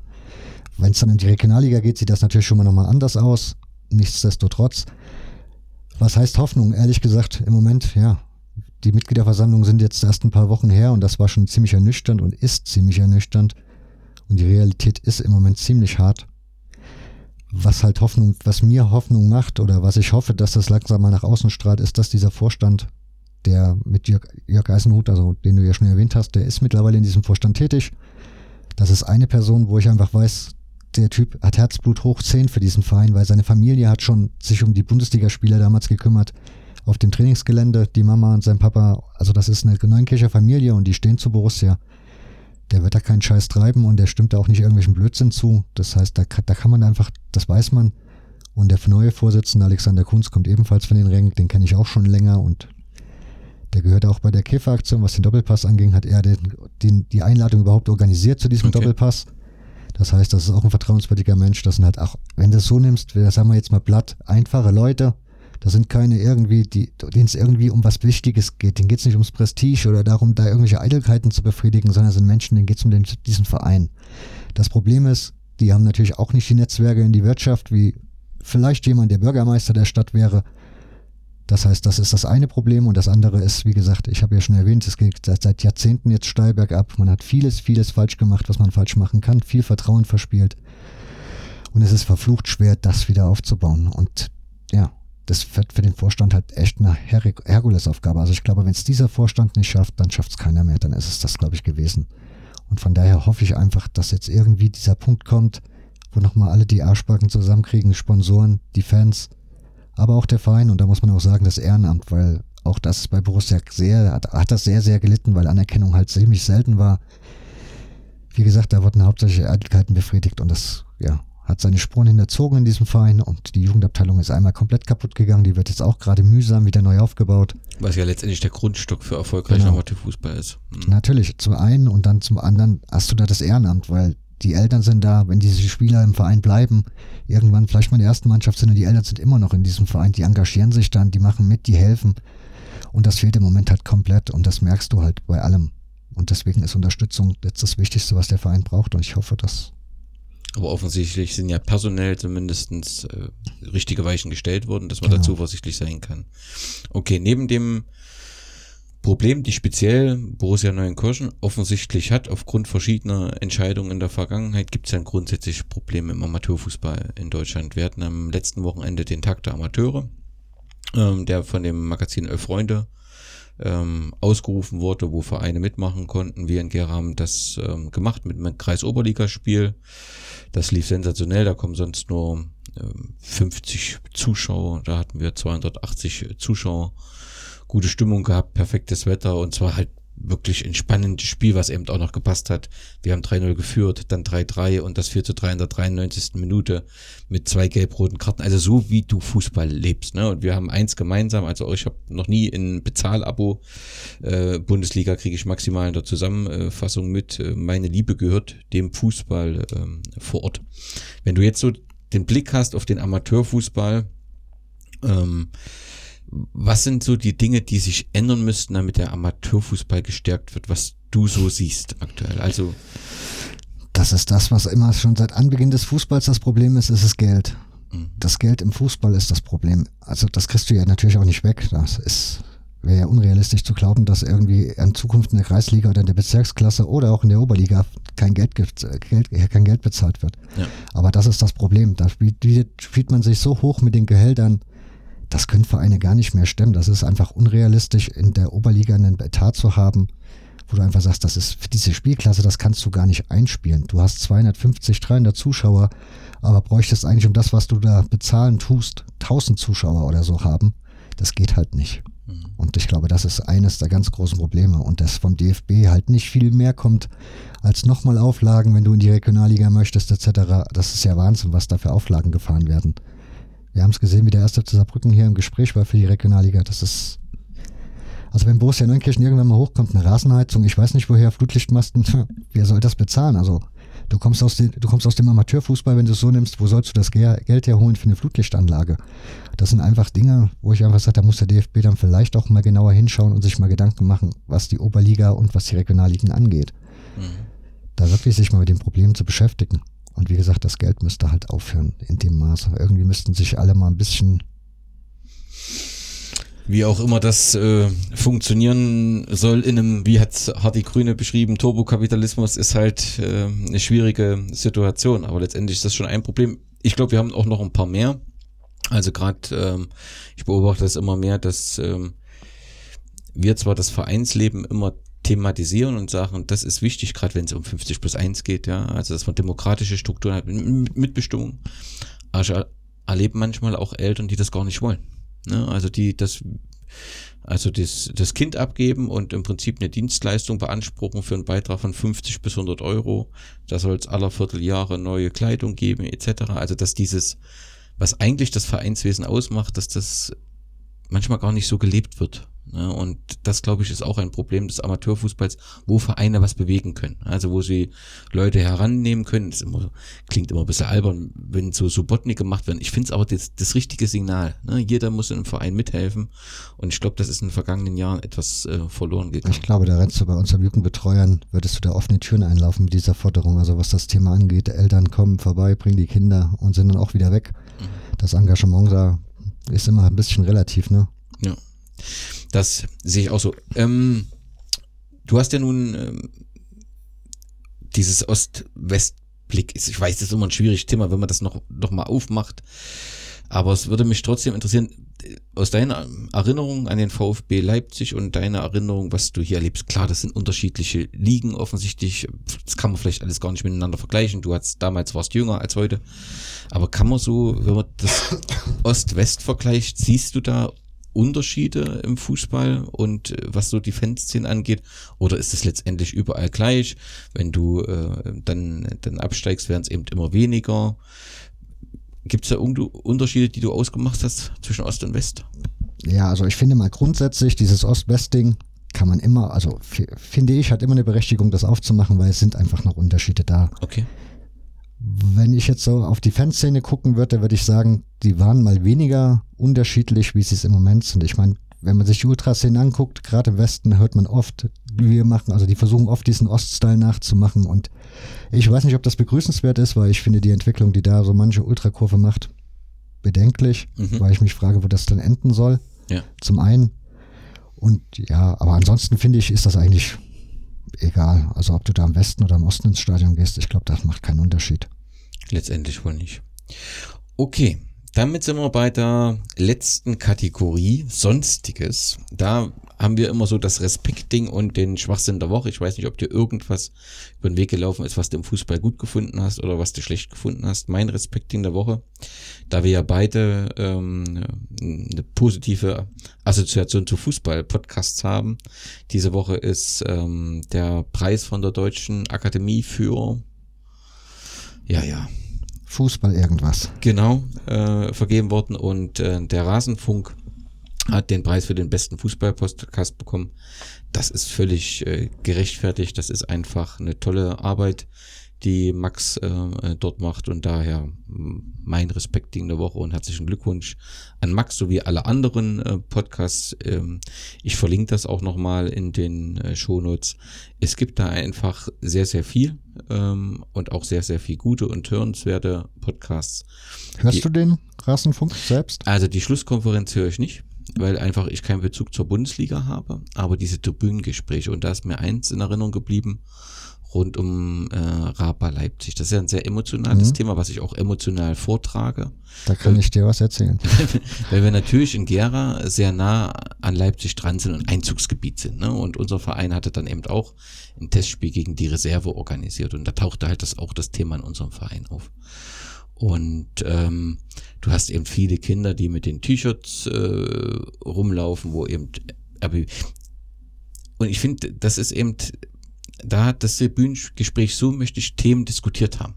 Wenn es dann in die Regionalliga geht, sieht das natürlich schon mal nochmal anders aus. Nichtsdestotrotz. Was heißt Hoffnung? Ehrlich gesagt, im Moment, ja, die Mitgliederversammlungen sind jetzt erst ein paar Wochen her und das war schon ziemlich ernüchternd und ist ziemlich ernüchternd. Und die Realität ist im Moment ziemlich hart was halt Hoffnung, was mir Hoffnung macht oder was ich hoffe, dass das langsam mal nach außen strahlt, ist, dass dieser Vorstand, der mit Jörg, Jörg Eisenhut, also den du ja schon erwähnt hast, der ist mittlerweile in diesem Vorstand tätig. Das ist eine Person, wo ich einfach weiß, der Typ hat Herzblut hoch 10 für diesen Verein, weil seine Familie hat schon sich um die Bundesligaspieler damals gekümmert auf dem Trainingsgelände. Die Mama und sein Papa, also das ist eine Neunkircher Familie und die stehen zu Borussia der wird da keinen Scheiß treiben und der stimmt da auch nicht irgendwelchen Blödsinn zu. Das heißt, da, da kann man einfach, das weiß man. Und der neue Vorsitzende Alexander Kunz kommt ebenfalls von den Rängen, den kenne ich auch schon länger und der gehört auch bei der Käferaktion, was den Doppelpass anging, hat er den, den, die Einladung überhaupt organisiert zu diesem okay. Doppelpass. Das heißt, das ist auch ein vertrauenswürdiger Mensch. Das sind halt auch, wenn du es so nimmst, sagen wir jetzt mal platt, einfache Leute, das sind keine irgendwie, die, denen es irgendwie um was Wichtiges geht. Denen geht es nicht ums Prestige oder darum, da irgendwelche Eitelkeiten zu befriedigen, sondern es sind Menschen, denen geht es um den, diesen Verein. Das Problem ist, die haben natürlich auch nicht die Netzwerke in die Wirtschaft, wie vielleicht jemand, der Bürgermeister der Stadt wäre. Das heißt, das ist das eine Problem und das andere ist, wie gesagt, ich habe ja schon erwähnt, es geht seit, Jahrzehnten jetzt steil bergab. Man hat vieles, vieles falsch gemacht, was man falsch machen kann, viel Vertrauen verspielt. Und es ist verflucht schwer, das wieder aufzubauen. Und ja, das wird für den Vorstand halt echt eine Her Herkulesaufgabe. Also ich glaube, wenn es dieser Vorstand nicht schafft, dann schafft es keiner mehr. Dann ist es das, glaube ich, gewesen. Und von daher hoffe ich einfach, dass jetzt irgendwie dieser Punkt kommt, wo nochmal alle die Arschbacken zusammenkriegen, Sponsoren, die Fans, aber auch der Verein. Und da muss man auch sagen, das Ehrenamt, weil auch das bei Borussia sehr, hat, hat das sehr, sehr gelitten, weil Anerkennung halt ziemlich selten war. Wie gesagt, da wurden hauptsächlich Eitelkeiten befriedigt und das, ja, hat seine Spuren hinterzogen in diesem Verein und die Jugendabteilung ist einmal komplett kaputt gegangen. Die wird jetzt auch gerade mühsam wieder neu aufgebaut. Was ja letztendlich der Grundstock für erfolgreichen genau. Amateurfußball ist. Mhm. Natürlich, zum einen und dann zum anderen hast du da das Ehrenamt, weil die Eltern sind da, wenn diese Spieler im Verein bleiben, irgendwann vielleicht mal in der ersten Mannschaft sind und die Eltern sind immer noch in diesem Verein, die engagieren sich dann, die machen mit, die helfen. Und das fehlt im Moment halt komplett und das merkst du halt bei allem. Und deswegen ist Unterstützung jetzt das Wichtigste, was der Verein braucht und ich hoffe, dass Aber offensichtlich sind ja personell zumindest äh, richtige Weichen gestellt worden, dass man genau. da zuversichtlich sein kann. Okay, neben dem Problem, die speziell Borussia Neuenkirchen offensichtlich hat, aufgrund verschiedener Entscheidungen in der Vergangenheit, gibt es ja grundsätzlich Probleme im Amateurfußball in Deutschland. Wir hatten am letzten Wochenende den Tag der Amateure, ähm, der von dem Magazin Elf Freunde ähm, ausgerufen wurde, wo Vereine mitmachen konnten. Wir in Gera haben das ähm, gemacht mit einem Kreisoberligaspiel. Das lief sensationell, da kommen sonst nur ähm, 50 Zuschauer, da hatten wir 280 Zuschauer. Gute Stimmung gehabt, perfektes Wetter und zwar halt wirklich ein spannendes Spiel, was eben auch noch gepasst hat. Wir haben 3-0 geführt, dann 3-3 und das 4-3 in der 93. Minute mit zwei gelb-roten Karten. Also so wie du Fußball lebst. Ne? Und wir haben eins gemeinsam, also ich habe noch nie in Bezahlabo äh, Bundesliga kriege ich maximal in der Zusammenfassung mit. Äh, meine Liebe gehört dem Fußball ähm, vor Ort. Wenn du jetzt so den Blick hast auf den Amateurfußball, ähm, was sind so die Dinge, die sich ändern müssten, damit der Amateurfußball gestärkt wird, was du so siehst aktuell? Also das ist das, was immer schon seit Anbeginn des Fußballs das Problem ist, ist das Geld. Mhm. Das Geld im Fußball ist das Problem. Also das kriegst du ja natürlich auch nicht weg. Das ist wäre ja unrealistisch zu glauben, dass irgendwie in Zukunft in der Kreisliga oder in der Bezirksklasse oder auch in der Oberliga kein Geld, gibt, Geld, kein Geld bezahlt wird. Ja. Aber das ist das Problem. Da spielt, spielt man sich so hoch mit den Gehältern, das können Vereine gar nicht mehr stemmen. Das ist einfach unrealistisch, in der Oberliga einen Etat zu haben, wo du einfach sagst, das ist für diese Spielklasse, das kannst du gar nicht einspielen. Du hast 250, 300 Zuschauer, aber bräuchtest eigentlich um das, was du da bezahlen tust, 1000 Zuschauer oder so haben. Das geht halt nicht. Mhm. Und ich glaube, das ist eines der ganz großen Probleme. Und dass vom DFB halt nicht viel mehr kommt als nochmal Auflagen, wenn du in die Regionalliga möchtest, etc. Das ist ja Wahnsinn, was da für Auflagen gefahren werden. Wir haben es gesehen, wie der erste Saarbrücken hier im Gespräch war für die Regionalliga. Das ist, also wenn Borussia Neunkirchen irgendwann mal hochkommt, eine Rasenheizung, ich weiß nicht woher, Flutlichtmasten, *laughs* wer soll das bezahlen? Also du kommst aus, den, du kommst aus dem Amateurfußball, wenn du es so nimmst, wo sollst du das Geld herholen für eine Flutlichtanlage? Das sind einfach Dinge, wo ich einfach sage, da muss der DFB dann vielleicht auch mal genauer hinschauen und sich mal Gedanken machen, was die Oberliga und was die Regionalligen angeht. Mhm. Da wirklich sich mal mit den Problemen zu beschäftigen. Und wie gesagt, das Geld müsste halt aufhören in dem Maße. Irgendwie müssten sich alle mal ein bisschen wie auch immer das äh, funktionieren soll in einem, wie hat Hardy Grüne beschrieben, Turbokapitalismus ist halt äh, eine schwierige Situation, aber letztendlich ist das schon ein Problem. Ich glaube, wir haben auch noch ein paar mehr. Also gerade, ähm, ich beobachte das immer mehr, dass ähm, wir zwar das Vereinsleben immer thematisieren und sagen, das ist wichtig, gerade wenn es um 50 plus 1 geht, ja, also dass man demokratische Strukturen hat, Mitbestimmung. Aber ich erlebe manchmal auch Eltern, die das gar nicht wollen. Ne? Also die das also das, das Kind abgeben und im Prinzip eine Dienstleistung beanspruchen für einen Beitrag von 50 bis 100 Euro. Da soll es aller Vierteljahre neue Kleidung geben etc. Also dass dieses, was eigentlich das Vereinswesen ausmacht, dass das manchmal gar nicht so gelebt wird. Ne? Und das, glaube ich, ist auch ein Problem des Amateurfußballs, wo Vereine was bewegen können. Also wo sie Leute herannehmen können. Das immer, klingt immer ein bisschen albern, wenn so Subotnik gemacht werden. Ich finde es aber das, das richtige Signal. Ne? Jeder muss einem Verein mithelfen. Und ich glaube, das ist in den vergangenen Jahren etwas äh, verloren gegangen. Ich glaube, da rennst du bei unseren Jugendbetreuern, würdest du da offene Türen einlaufen mit dieser Forderung. Also was das Thema angeht, Eltern kommen vorbei, bringen die Kinder und sind dann auch wieder weg. Mhm. Das Engagement da ist immer ein bisschen relativ, ne? Ja. Das sehe ich auch so. Ähm, du hast ja nun ähm, dieses Ost-West-Blick. Ich weiß, das ist immer ein schwieriges Thema, wenn man das noch, noch mal aufmacht. Aber es würde mich trotzdem interessieren, aus deiner Erinnerung an den VfB Leipzig und deiner Erinnerung, was du hier erlebst. Klar, das sind unterschiedliche Ligen offensichtlich. Das kann man vielleicht alles gar nicht miteinander vergleichen. Du hast damals warst jünger als heute. Aber kann man so, wenn man das *laughs* Ost-West vergleicht, siehst du da Unterschiede im Fußball und äh, was so die Fanszene angeht? Oder ist es letztendlich überall gleich? Wenn du äh, dann, dann absteigst, werden es eben immer weniger. Gibt es da Unterschiede, die du ausgemacht hast zwischen Ost und West? Ja, also ich finde mal grundsätzlich dieses Ost-West-Ding kann man immer, also finde ich, hat immer eine Berechtigung, das aufzumachen, weil es sind einfach noch Unterschiede da. Okay. Wenn ich jetzt so auf die Fanszene gucken würde, würde ich sagen, die waren mal weniger unterschiedlich, wie sie es im Moment sind. Ich meine, wenn man sich die Ultraszenen anguckt, gerade im Westen hört man oft, wie wir machen, also die versuchen oft diesen Oststyle nachzumachen und ich weiß nicht, ob das begrüßenswert ist, weil ich finde die Entwicklung, die da so manche Ultrakurve macht, bedenklich, mhm. weil ich mich frage, wo das dann enden soll. Ja. Zum einen. Und ja, aber ansonsten finde ich, ist das eigentlich egal. Also ob du da am Westen oder am Osten ins Stadion gehst, ich glaube, das macht keinen Unterschied. Letztendlich wohl nicht. Okay, damit sind wir bei der letzten Kategorie, Sonstiges. Da haben wir immer so das Respektding und den Schwachsinn der Woche. Ich weiß nicht, ob dir irgendwas über den Weg gelaufen ist, was du im Fußball gut gefunden hast oder was du schlecht gefunden hast. Mein Respektding der Woche, da wir ja beide ähm, eine positive Assoziation zu Fußball-Podcasts haben. Diese Woche ist ähm, der Preis von der Deutschen Akademie für ja, ja, Fußball irgendwas. Genau, äh, vergeben worden und äh, der Rasenfunk hat den Preis für den besten Fußball-Podcast bekommen. Das ist völlig äh, gerechtfertigt. Das ist einfach eine tolle Arbeit, die Max äh, dort macht und daher mein Respekt in der Woche und herzlichen Glückwunsch an Max sowie alle anderen äh, Podcasts. Ähm, ich verlinke das auch nochmal in den äh, Shownotes. Es gibt da einfach sehr, sehr viel ähm, und auch sehr, sehr viel gute und hörenswerte Podcasts. Hörst die, du den Rasenfunk selbst? Also die Schlusskonferenz höre ich nicht weil einfach ich keinen Bezug zur Bundesliga habe, aber diese Tribünengespräche und da ist mir eins in Erinnerung geblieben, rund um äh, Rapa Leipzig. Das ist ja ein sehr emotionales mhm. Thema, was ich auch emotional vortrage. Da kann weil, ich dir was erzählen. *laughs* weil wir natürlich in Gera sehr nah an Leipzig dran sind und Einzugsgebiet sind. Ne? Und unser Verein hatte dann eben auch ein Testspiel gegen die Reserve organisiert und da tauchte halt das auch das Thema in unserem Verein auf. Und ähm, du hast eben viele Kinder, die mit den T-Shirts äh, rumlaufen, wo eben und ich finde, das ist eben da hat das Bühnengespräch so möchte ich Themen diskutiert haben,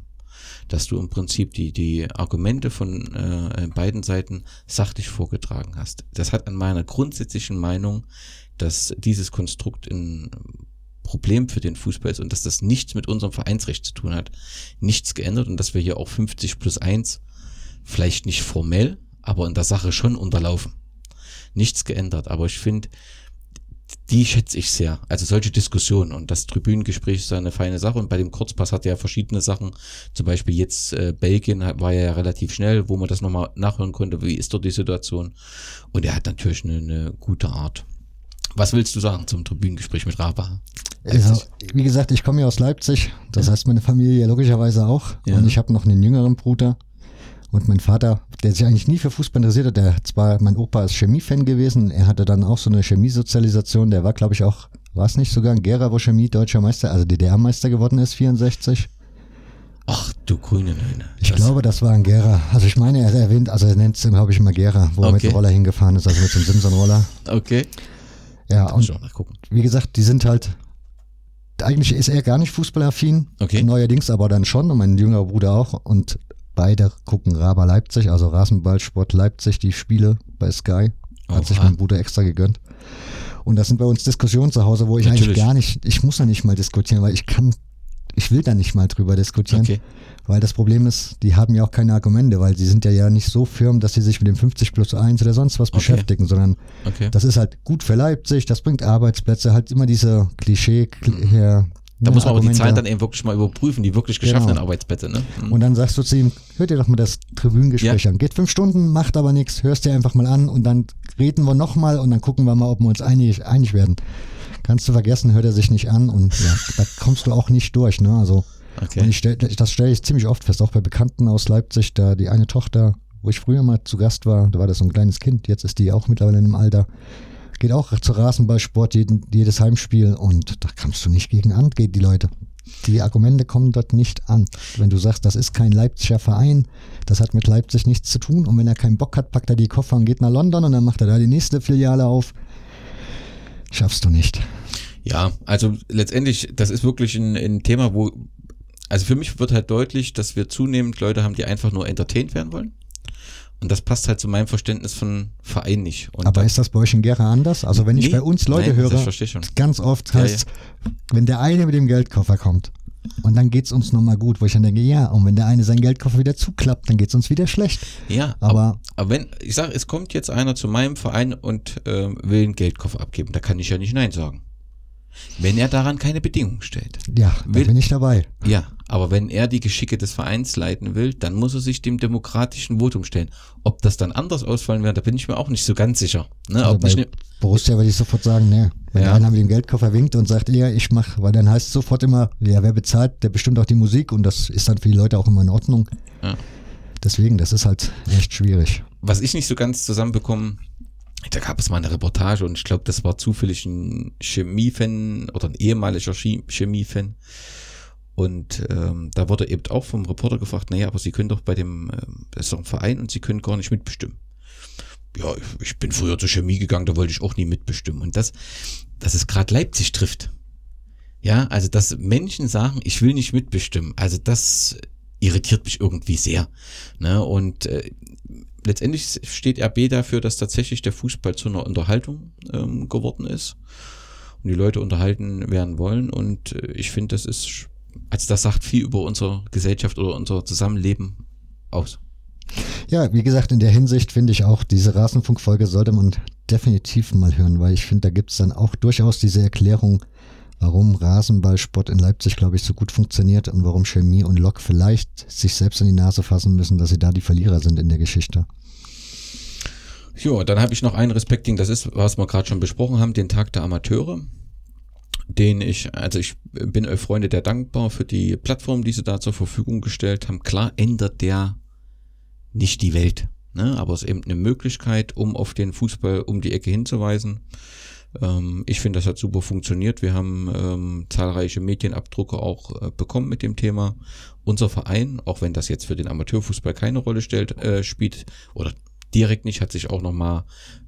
dass du im Prinzip die, die Argumente von äh, beiden Seiten sachlich vorgetragen hast. Das hat an meiner grundsätzlichen Meinung, dass dieses Konstrukt ein Problem für den Fußball ist und dass das nichts mit unserem Vereinsrecht zu tun hat, nichts geändert und dass wir hier auch 50 plus 1 vielleicht nicht formell, aber in der Sache schon unterlaufen. Nichts geändert, aber ich finde, die schätze ich sehr. Also solche Diskussionen und das Tribünengespräch ist eine feine Sache und bei dem Kurzpass hat er ja verschiedene Sachen. Zum Beispiel jetzt äh, Belgien war ja relativ schnell, wo man das nochmal nachhören konnte, wie ist dort die Situation. Und er hat natürlich eine, eine gute Art. Was willst du sagen zum Tribünengespräch mit Raba? Ja, wie gesagt, ich komme ja aus Leipzig, das ja. heißt meine Familie logischerweise auch. Ja. Und ich habe noch einen jüngeren Bruder, und mein Vater, der sich eigentlich nie für Fußball interessiert hat, der zwar, mein Opa ist Chemiefan gewesen, er hatte dann auch so eine Chemiesozialisation, der war, glaube ich, auch, war es nicht sogar ein Gera, wo Chemie deutscher Meister, also DDR-Meister geworden ist, 64? Ach du grüne Neune. Ich glaube, das war ein Gera. Also ich meine, er erwähnt, also er nennt es, glaube ich, immer Gera, wo okay. er mit dem Roller hingefahren ist, also mit dem Simson-Roller. Okay. Ja, und wie gesagt, die sind halt, eigentlich ist er gar nicht fußballaffin, okay. neuerdings aber dann schon und mein jüngerer Bruder auch und Beide gucken Raba Leipzig, also Rasenballsport Leipzig, die Spiele bei Sky. Hat Oha. sich mein Bruder extra gegönnt. Und das sind bei uns Diskussionen zu Hause, wo ich Natürlich. eigentlich gar nicht, ich muss da nicht mal diskutieren, weil ich kann, ich will da nicht mal drüber diskutieren. Okay. Weil das Problem ist, die haben ja auch keine Argumente, weil sie sind ja ja nicht so firm, dass sie sich mit dem 50 plus 1 oder sonst was okay. beschäftigen, sondern okay. das ist halt gut für Leipzig, das bringt Arbeitsplätze, halt immer diese Klischee, her, da muss man aber die Zahlen dann eben wirklich mal überprüfen, die wirklich geschaffenen genau. Arbeitsplätze. Ne? Mhm. Und dann sagst du zu ihm, hört dir doch mal das Tribünengespräch ja. an. Geht fünf Stunden, macht aber nichts, hörst dir einfach mal an und dann reden wir nochmal und dann gucken wir mal, ob wir uns einig, einig werden. Kannst du vergessen, hört er sich nicht an und ja, da kommst du auch nicht durch. Ne? Also, okay. und ich stell, das stelle ich ziemlich oft fest, auch bei Bekannten aus Leipzig, da die eine Tochter, wo ich früher mal zu Gast war, da war das so ein kleines Kind, jetzt ist die auch mittlerweile in einem Alter geht auch zur Rasenballsport jeden, jedes Heimspiel und da kannst du nicht gegen an, geht die Leute. Die Argumente kommen dort nicht an. Wenn du sagst, das ist kein Leipziger Verein, das hat mit Leipzig nichts zu tun und wenn er keinen Bock hat, packt er die Koffer und geht nach London und dann macht er da die nächste Filiale auf. Schaffst du nicht. Ja, also letztendlich, das ist wirklich ein, ein Thema, wo, also für mich wird halt deutlich, dass wir zunehmend Leute haben, die einfach nur entertained werden wollen. Und das passt halt zu meinem Verständnis von Verein nicht. Und Aber ist das bei euch in Gera anders? Also wenn ich nee, bei uns Leute nein, höre, ganz oft heißt, ja, ja. wenn der eine mit dem Geldkoffer kommt Und dann geht's uns nochmal gut, wo ich dann denke, ja, und wenn der eine seinen Geldkoffer wieder zuklappt, dann geht's uns wieder schlecht. Ja, aber, aber, aber wenn, ich sage, es kommt jetzt einer zu meinem Verein und äh, will einen Geldkoffer abgeben, da kann ich ja nicht Nein sagen. Wenn er daran keine Bedingungen stellt. Ja, da will, bin ich dabei. Ja, aber wenn er die Geschicke des Vereins leiten will, dann muss er sich dem demokratischen Votum stellen. Ob das dann anders ausfallen wird, da bin ich mir auch nicht so ganz sicher. Ne? Also bei ne Borussia würde ich sofort sagen, ne. Wenn ja. einer mit dem Geldkoffer winkt und sagt, ja, ich mach, weil dann heißt es sofort immer, ja, wer bezahlt, der bestimmt auch die Musik und das ist dann für die Leute auch immer in Ordnung. Ja. Deswegen, das ist halt echt schwierig. Was ich nicht so ganz zusammenbekomme, da gab es mal eine Reportage und ich glaube, das war zufällig ein Chemiefan oder ein ehemaliger Chemiefan. Und ähm, da wurde eben auch vom Reporter gefragt, naja, aber Sie können doch bei dem, äh, das ist doch ein Verein und Sie können gar nicht mitbestimmen. Ja, ich bin früher zur Chemie gegangen, da wollte ich auch nie mitbestimmen. Und das, dass es gerade Leipzig trifft. Ja, also dass Menschen sagen, ich will nicht mitbestimmen. Also das irritiert mich irgendwie sehr. Ne? Und äh, letztendlich steht RB dafür, dass tatsächlich der Fußball zu einer Unterhaltung ähm, geworden ist und die Leute unterhalten werden wollen. Und äh, ich finde, das ist, als das sagt viel über unsere Gesellschaft oder unser Zusammenleben aus. Ja, wie gesagt, in der Hinsicht finde ich auch, diese Rasenfunkfolge sollte man definitiv mal hören, weil ich finde, da gibt es dann auch durchaus diese Erklärung, warum Rasenballsport in Leipzig, glaube ich, so gut funktioniert und warum Chemie und Lok vielleicht sich selbst in die Nase fassen müssen, dass sie da die Verlierer sind in der Geschichte. Jo, dann habe ich noch ein Respekting, das ist, was wir gerade schon besprochen haben, den Tag der Amateure, den ich, also ich bin euch Freunde der dankbar für die Plattform, die sie da zur Verfügung gestellt haben. Klar ändert der nicht die Welt, ne? aber es ist eben eine Möglichkeit, um auf den Fußball um die Ecke hinzuweisen. Ähm, ich finde, das hat super funktioniert. Wir haben ähm, zahlreiche Medienabdrucke auch äh, bekommen mit dem Thema. Unser Verein, auch wenn das jetzt für den Amateurfußball keine Rolle stellt, äh, spielt oder direkt nicht, hat sich auch nochmal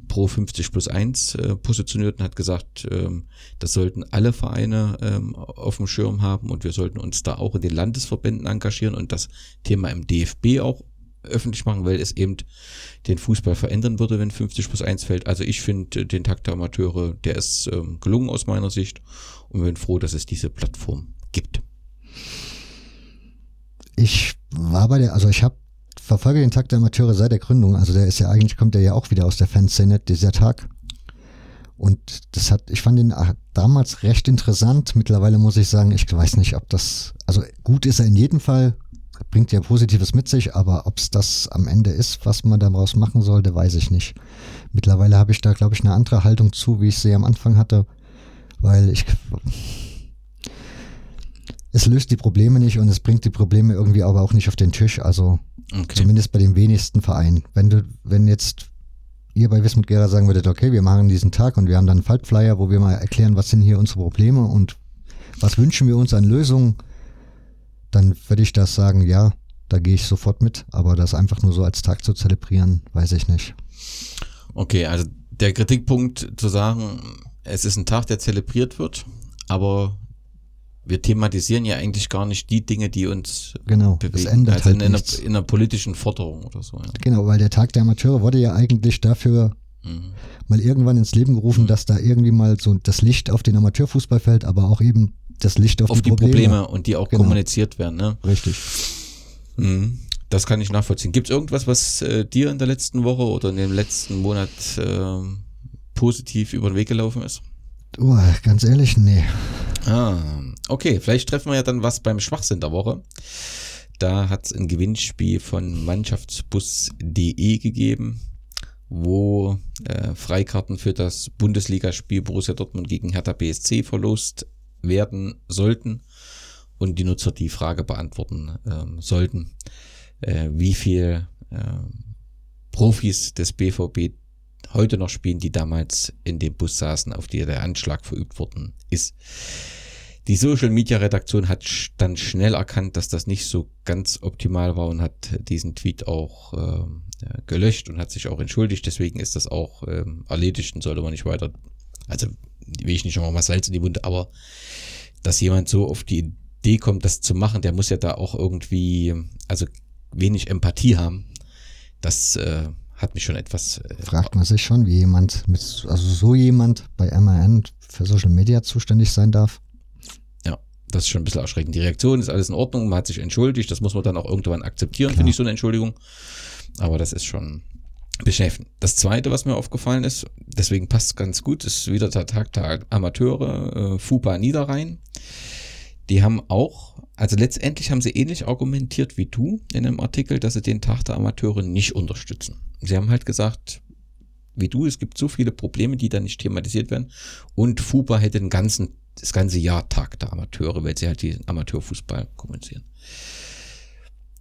pro 50 plus 1 äh, positioniert und hat gesagt, ähm, das sollten alle Vereine ähm, auf dem Schirm haben und wir sollten uns da auch in den Landesverbänden engagieren und das Thema im DFB auch öffentlich machen, weil es eben den Fußball verändern würde, wenn 50 plus 1 fällt. Also ich finde äh, den Takt der Amateure, der ist ähm, gelungen aus meiner Sicht und bin froh, dass es diese Plattform gibt. Ich war bei der, also ich habe verfolge den Tag der Amateure seit der Gründung. Also der ist ja eigentlich, kommt der ja auch wieder aus der Fanszene, dieser Tag. Und das hat, ich fand ihn damals recht interessant. Mittlerweile muss ich sagen, ich weiß nicht, ob das, also gut ist er in jedem Fall, bringt ja Positives mit sich, aber ob es das am Ende ist, was man daraus machen sollte, weiß ich nicht. Mittlerweile habe ich da, glaube ich, eine andere Haltung zu, wie ich sie am Anfang hatte, weil ich, es löst die Probleme nicht und es bringt die Probleme irgendwie aber auch nicht auf den Tisch. Also okay. zumindest bei den wenigsten Vereinen. Wenn du, wenn jetzt ihr bei Wismut Gera sagen würdet, okay, wir machen diesen Tag und wir haben dann einen Faltflyer, wo wir mal erklären, was sind hier unsere Probleme und was wünschen wir uns an Lösungen, dann würde ich das sagen, ja, da gehe ich sofort mit. Aber das einfach nur so als Tag zu zelebrieren, weiß ich nicht. Okay, also der Kritikpunkt zu sagen, es ist ein Tag, der zelebriert wird, aber wir thematisieren ja eigentlich gar nicht die Dinge, die uns genau, bewegen. Das ändert also halt in, in, einer, in, einer, politischen Forderung oder so. Ja. Genau, weil der Tag der Amateure wurde ja eigentlich dafür mhm. mal irgendwann ins Leben gerufen, mhm. dass da irgendwie mal so das Licht auf den Amateurfußball fällt, aber auch eben das Licht auf, auf die, die Probleme. Probleme. und die auch genau. kommuniziert werden. Ne? Richtig. Mhm. Das kann ich nachvollziehen. Gibt es irgendwas, was äh, dir in der letzten Woche oder in dem letzten Monat äh, positiv über den Weg gelaufen ist? Oh, ganz ehrlich, nee. Ah, okay, vielleicht treffen wir ja dann was beim Schwachsinn der Woche. Da hat es ein Gewinnspiel von Mannschaftsbus.de gegeben, wo äh, Freikarten für das Bundesligaspiel Borussia Dortmund gegen Hertha BSC verlost werden sollten und die Nutzer die Frage beantworten ähm, sollten, äh, wie viel äh, Profis des BVB heute noch spielen, die damals in dem Bus saßen, auf die der Anschlag verübt worden ist. Die Social Media Redaktion hat dann schnell erkannt, dass das nicht so ganz optimal war und hat diesen Tweet auch äh, gelöscht und hat sich auch entschuldigt. Deswegen ist das auch äh, erledigt und sollte man nicht weiter, also will ich nicht nochmal mal Salz in die Wunde, aber dass jemand so auf die Idee kommt, das zu machen, der muss ja da auch irgendwie, also wenig Empathie haben. Das äh, hat mich schon etwas. Äh, Fragt man sich schon, wie jemand mit, also so jemand bei MAN für Social Media zuständig sein darf. Das ist schon ein bisschen erschreckend. Die Reaktion ist alles in Ordnung, man hat sich entschuldigt, das muss man dann auch irgendwann akzeptieren, finde ich, so eine Entschuldigung. Aber das ist schon beschäftigend. Das zweite, was mir aufgefallen ist, deswegen passt es ganz gut, ist wieder der Tag der Amateure, äh, FUPA Niederrhein. Die haben auch, also letztendlich haben sie ähnlich argumentiert wie du in einem Artikel, dass sie den Tag der Amateure nicht unterstützen. Sie haben halt gesagt, wie du, es gibt so viele Probleme, die da nicht thematisiert werden und FUPA hätte den ganzen, das ganze Jahr Tag der Amateure, weil sie halt den Amateurfußball kommunizieren.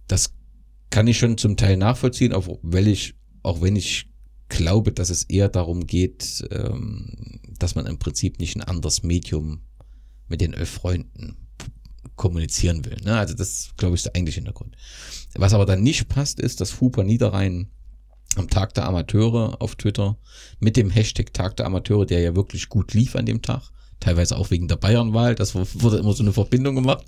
Das kann ich schon zum Teil nachvollziehen, auch weil ich, auch wenn ich glaube, dass es eher darum geht, ähm, dass man im Prinzip nicht ein anderes Medium mit den elf Freunden kommunizieren will. Ne? Also das, glaube ich, ist der eigentliche Hintergrund. Was aber dann nicht passt, ist, dass Huber Niederrhein am Tag der Amateure auf Twitter mit dem Hashtag Tag der Amateure, der ja wirklich gut lief an dem Tag, teilweise auch wegen der Bayernwahl, das wurde immer so eine Verbindung gemacht,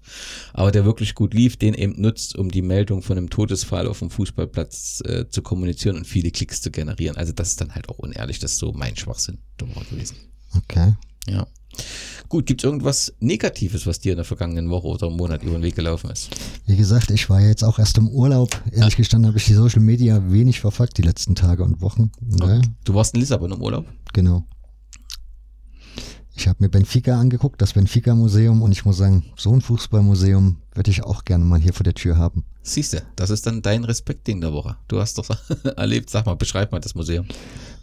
aber der wirklich gut lief, den eben nutzt, um die Meldung von einem Todesfall auf dem Fußballplatz äh, zu kommunizieren und viele Klicks zu generieren. Also das ist dann halt auch unehrlich, das ist so mein Schwachsinn gewesen. Okay. Ja. Gut, gibt es irgendwas Negatives, was dir in der vergangenen Woche oder Monat über den Weg gelaufen ist? Wie gesagt, ich war jetzt auch erst im Urlaub. Ehrlich ja. gestanden habe ich die Social Media wenig verfolgt die letzten Tage und Wochen. Okay. Du warst in Lissabon im Urlaub? Genau. Ich habe mir Benfica angeguckt, das Benfica Museum, und ich muss sagen, so ein Fußballmuseum würde ich auch gerne mal hier vor der Tür haben. Siehst du, das ist dann dein Respektding der Woche. Du hast doch *laughs* erlebt, sag mal, beschreib mal das Museum.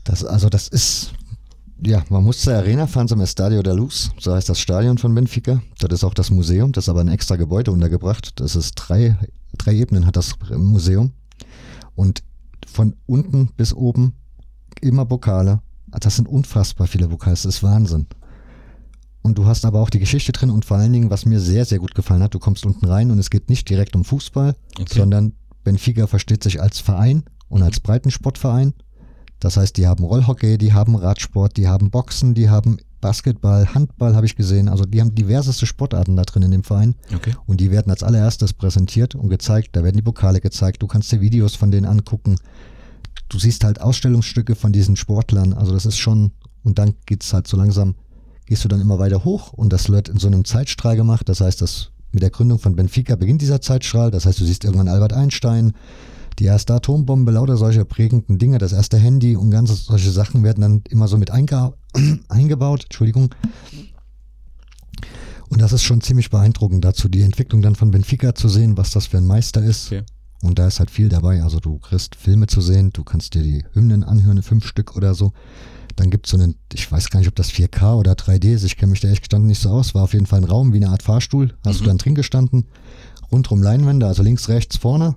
Das, also das ist ja, man muss zur Arena fahren zum Estadio da Luz, so heißt das Stadion von Benfica. Das ist auch das Museum, das ist aber ein extra Gebäude untergebracht. Das ist drei, drei Ebenen hat das Museum. Und von unten bis oben immer Pokale. Das sind unfassbar viele Pokale, das ist Wahnsinn. Und du hast aber auch die Geschichte drin und vor allen Dingen, was mir sehr, sehr gut gefallen hat, du kommst unten rein und es geht nicht direkt um Fußball, okay. sondern Benfica versteht sich als Verein und als Breitensportverein das heißt, die haben Rollhockey, die haben Radsport, die haben Boxen, die haben Basketball, Handball habe ich gesehen. Also die haben diverseste Sportarten da drin in dem Verein. Okay. Und die werden als allererstes präsentiert und gezeigt. Da werden die Pokale gezeigt. Du kannst dir Videos von denen angucken. Du siehst halt Ausstellungsstücke von diesen Sportlern. Also das ist schon, und dann geht's halt so langsam, gehst du dann immer weiter hoch und das wird in so einem Zeitstrahl gemacht. Das heißt, dass mit der Gründung von Benfica beginnt dieser Zeitstrahl. Das heißt, du siehst irgendwann Albert Einstein, die erste Atombombe, lauter solcher prägenden Dinge, das erste Handy und ganze solche Sachen werden dann immer so mit einge *clears throat* eingebaut. Entschuldigung. Und das ist schon ziemlich beeindruckend dazu, die Entwicklung dann von Benfica zu sehen, was das für ein Meister ist. Okay. Und da ist halt viel dabei. Also du kriegst Filme zu sehen, du kannst dir die Hymnen anhören, fünf Stück oder so. Dann gibt es so einen, ich weiß gar nicht, ob das 4K oder 3D ist, ich kenne mich da echt gestanden nicht so aus, war auf jeden Fall ein Raum wie eine Art Fahrstuhl, hast mhm. du dann drin gestanden, rundrum Leinwände, also links, rechts, vorne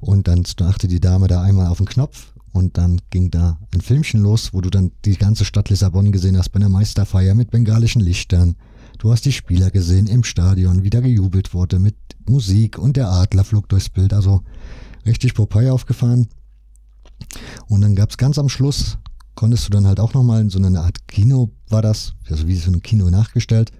und dann dachte die Dame da einmal auf den Knopf und dann ging da ein Filmchen los, wo du dann die ganze Stadt Lissabon gesehen hast bei einer Meisterfeier mit bengalischen Lichtern. Du hast die Spieler gesehen im Stadion, wie da gejubelt wurde mit Musik und der Adler flog durchs Bild. Also richtig Popeye aufgefahren. Und dann gab's ganz am Schluss, konntest du dann halt auch nochmal in so eine Art Kino war das, also wie so ein Kino nachgestellt,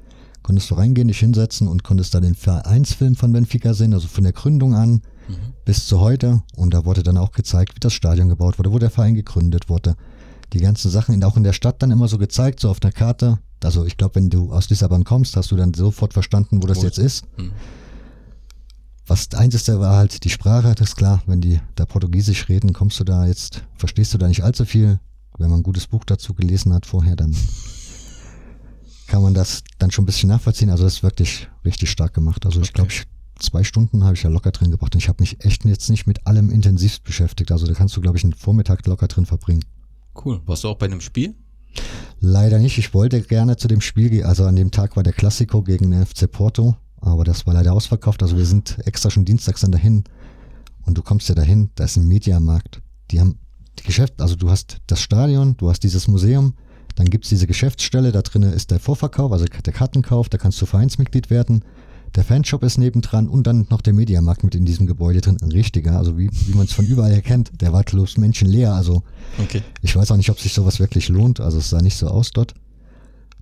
konntest du reingehen, dich hinsetzen und konntest da den Vereinsfilm von Benfica sehen, also von der Gründung an mhm. bis zu heute. Und da wurde dann auch gezeigt, wie das Stadion gebaut wurde, wo der Verein gegründet wurde. Die ganzen Sachen auch in der Stadt dann immer so gezeigt, so auf der Karte. Also ich glaube, wenn du aus Lissabon kommst, hast du dann sofort verstanden, wo das jetzt ist. Mhm. Was einzigste war halt die Sprache, das ist klar, wenn die da Portugiesisch reden, kommst du da jetzt, verstehst du da nicht allzu viel. Wenn man ein gutes Buch dazu gelesen hat vorher, dann kann man das dann schon ein bisschen nachvollziehen. Also das ist wirklich richtig stark gemacht. Also okay. ich glaube, zwei Stunden habe ich ja locker drin gebracht. Und ich habe mich echt jetzt nicht mit allem intensiv beschäftigt. Also da kannst du, glaube ich, einen Vormittag locker drin verbringen. Cool. Warst du auch bei einem Spiel? Leider nicht. Ich wollte gerne zu dem Spiel gehen. Also an dem Tag war der Klassiko gegen den FC Porto. Aber das war leider ausverkauft. Also wir sind extra schon dienstags dann dahin. Und du kommst ja dahin, da ist ein Mediamarkt. Die haben Geschäft, also du hast das Stadion, du hast dieses Museum, dann gibt's diese Geschäftsstelle, da drinnen ist der Vorverkauf, also der Kartenkauf, da kannst du Vereinsmitglied werden. Der Fanshop ist nebendran und dann noch der Mediamarkt mit in diesem Gebäude drin. Ein richtiger, also wie, wie man es von überall erkennt. Der war bloß menschenleer. Also okay. ich weiß auch nicht, ob sich sowas wirklich lohnt. Also es sah nicht so aus dort.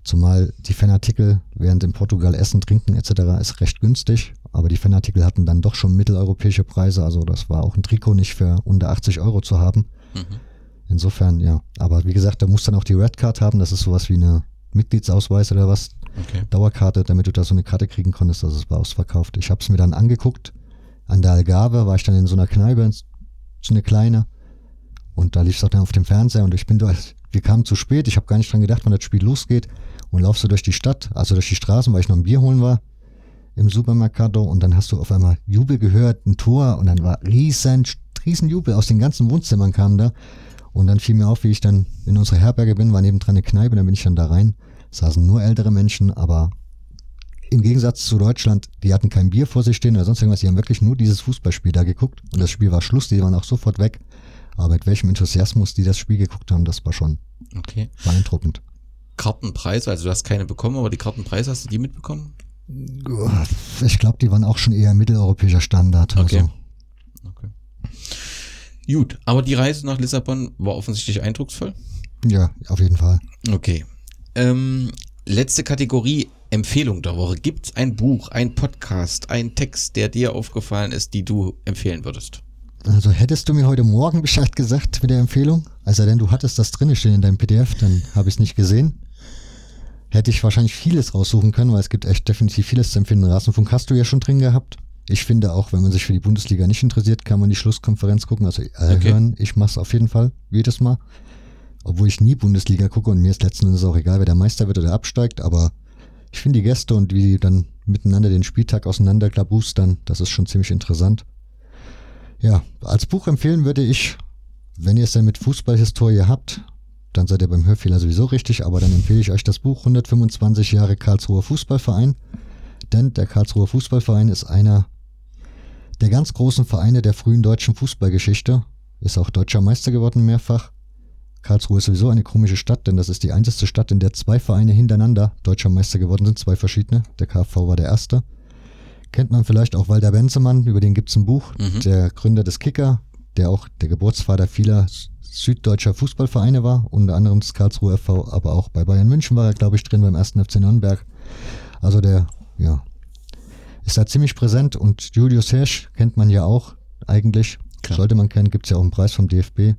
Zumal die Fanartikel während in Portugal Essen, Trinken etc. ist recht günstig. Aber die Fanartikel hatten dann doch schon mitteleuropäische Preise. Also das war auch ein Trikot nicht für unter 80 Euro zu haben. Mhm. Insofern, ja. Aber wie gesagt, da muss dann auch die Red Card haben. Das ist sowas wie eine Mitgliedsausweis oder was Okay. Dauerkarte, damit du da so eine Karte kriegen konntest. Also es war ausverkauft. Ich habe es mir dann angeguckt. An der Algarve war ich dann in so einer Kneipe, so eine kleine. Und da lief es auch dann auf dem Fernseher und ich bin durch. Wir kamen zu spät. Ich habe gar nicht dran gedacht, wann das Spiel losgeht. Und laufst du durch die Stadt, also durch die Straßen, weil ich noch ein Bier holen war im Supermercado und dann hast du auf einmal Jubel gehört, ein Tor und dann war riesen, riesen Jubel aus den ganzen Wohnzimmern kam da und dann fiel mir auf, wie ich dann in unsere Herberge bin, war nebendran eine Kneipe, dann bin ich dann da rein, saßen nur ältere Menschen, aber im Gegensatz zu Deutschland, die hatten kein Bier vor sich stehen oder sonst irgendwas, die haben wirklich nur dieses Fußballspiel da geguckt und das Spiel war Schluss, die waren auch sofort weg. Aber mit welchem Enthusiasmus die das Spiel geguckt haben, das war schon okay. beeindruckend. Kartenpreise, also du hast keine bekommen, aber die Kartenpreise hast du die mitbekommen? Ich glaube, die waren auch schon eher mitteleuropäischer Standard. Okay. Also. Gut, aber die Reise nach Lissabon war offensichtlich eindrucksvoll. Ja, auf jeden Fall. Okay. Ähm, letzte Kategorie Empfehlung der Woche. Gibt es ein Buch, ein Podcast, ein Text, der dir aufgefallen ist, die du empfehlen würdest? Also hättest du mir heute Morgen Bescheid gesagt mit der Empfehlung, also denn du hattest das drin stehen in deinem PDF, dann habe ich es nicht gesehen hätte ich wahrscheinlich vieles raussuchen können, weil es gibt echt definitiv vieles zu empfehlen. Rasenfunk hast du ja schon drin gehabt. Ich finde auch, wenn man sich für die Bundesliga nicht interessiert, kann man die Schlusskonferenz gucken, also äh, okay. hören. Ich mache es auf jeden Fall jedes Mal. Obwohl ich nie Bundesliga gucke und mir ist letzten Endes auch egal, wer der Meister wird oder absteigt, aber ich finde die Gäste und wie die dann miteinander den Spieltag auseinanderklabustern, das ist schon ziemlich interessant. Ja, als Buch empfehlen würde ich, wenn ihr es denn mit Fußballhistorie habt, dann seid ihr beim Hörfehler sowieso richtig, aber dann empfehle ich euch das Buch 125 Jahre Karlsruher Fußballverein. Denn der Karlsruher Fußballverein ist einer der ganz großen Vereine der frühen deutschen Fußballgeschichte, ist auch deutscher Meister geworden mehrfach. Karlsruhe ist sowieso eine komische Stadt, denn das ist die einzige Stadt, in der zwei Vereine hintereinander deutscher Meister geworden sind, zwei verschiedene. Der KfV war der erste. Kennt man vielleicht auch Walter Benzemann, über den gibt es ein Buch, mhm. der Gründer des Kicker, der auch der Geburtsvater vieler süddeutscher Fußballvereine war, unter anderem das Karlsruhe FV, aber auch bei Bayern München war er, glaube ich, drin beim ersten FC Nürnberg. Also der, ja, ist da ziemlich präsent und Julius Hirsch kennt man ja auch eigentlich. Klar. Sollte man kennen, gibt es ja auch einen Preis vom DFB.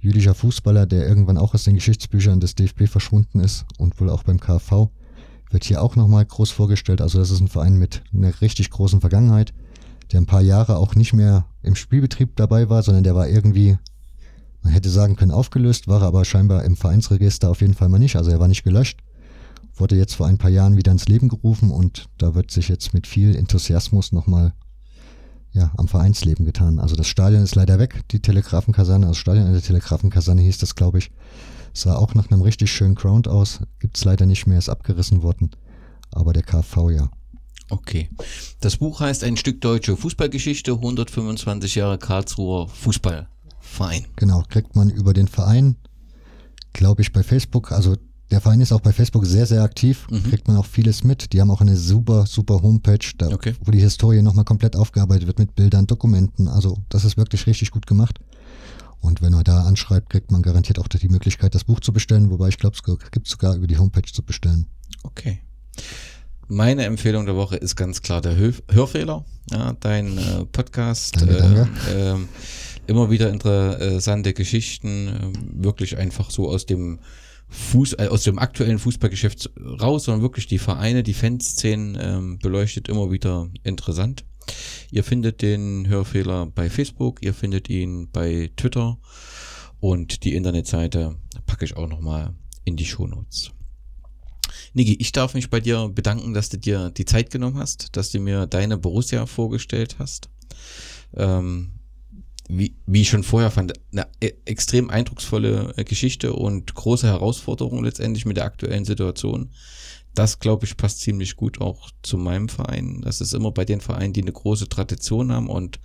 Jüdischer Fußballer, der irgendwann auch aus den Geschichtsbüchern des DFB verschwunden ist und wohl auch beim KV, wird hier auch nochmal groß vorgestellt. Also das ist ein Verein mit einer richtig großen Vergangenheit, der ein paar Jahre auch nicht mehr im Spielbetrieb dabei war, sondern der war irgendwie man hätte sagen können, aufgelöst, war er aber scheinbar im Vereinsregister auf jeden Fall mal nicht. Also er war nicht gelöscht, wurde jetzt vor ein paar Jahren wieder ins Leben gerufen und da wird sich jetzt mit viel Enthusiasmus nochmal ja, am Vereinsleben getan. Also das Stadion ist leider weg, die Telegrafenkaserne, also das Stadion in der Telegrafenkaserne hieß das, glaube ich. Sah auch nach einem richtig schönen Ground aus, gibt's leider nicht mehr, ist abgerissen worden. Aber der KV ja. Okay. Das Buch heißt Ein Stück deutsche Fußballgeschichte, 125 Jahre Karlsruher Fußball. Verein. Genau, kriegt man über den Verein, glaube ich, bei Facebook. Also der Verein ist auch bei Facebook sehr, sehr aktiv. Mhm. Kriegt man auch vieles mit. Die haben auch eine super, super Homepage, da, okay. wo die Historie nochmal komplett aufgearbeitet wird mit Bildern, Dokumenten. Also das ist wirklich richtig gut gemacht. Und wenn man da anschreibt, kriegt man garantiert auch die Möglichkeit, das Buch zu bestellen. Wobei ich glaube, es gibt sogar über die Homepage zu bestellen. Okay. Meine Empfehlung der Woche ist ganz klar der Hörfehler. Ja, dein äh, Podcast. Danke, danke. Äh, äh, immer wieder interessante Geschichten, ähm, wirklich einfach so aus dem Fuß, äh, aus dem aktuellen Fußballgeschäft raus, sondern wirklich die Vereine, die Fanszenen ähm, beleuchtet immer wieder interessant. Ihr findet den Hörfehler bei Facebook, ihr findet ihn bei Twitter und die Internetseite packe ich auch nochmal in die Shownotes. Niki, ich darf mich bei dir bedanken, dass du dir die Zeit genommen hast, dass du mir deine Borussia vorgestellt hast. Ähm, wie, wie ich schon vorher fand, eine e, extrem eindrucksvolle äh, Geschichte und große Herausforderung letztendlich mit der aktuellen Situation. Das, glaube ich, passt ziemlich gut auch zu meinem Verein. Das ist immer bei den Vereinen, die eine große Tradition haben und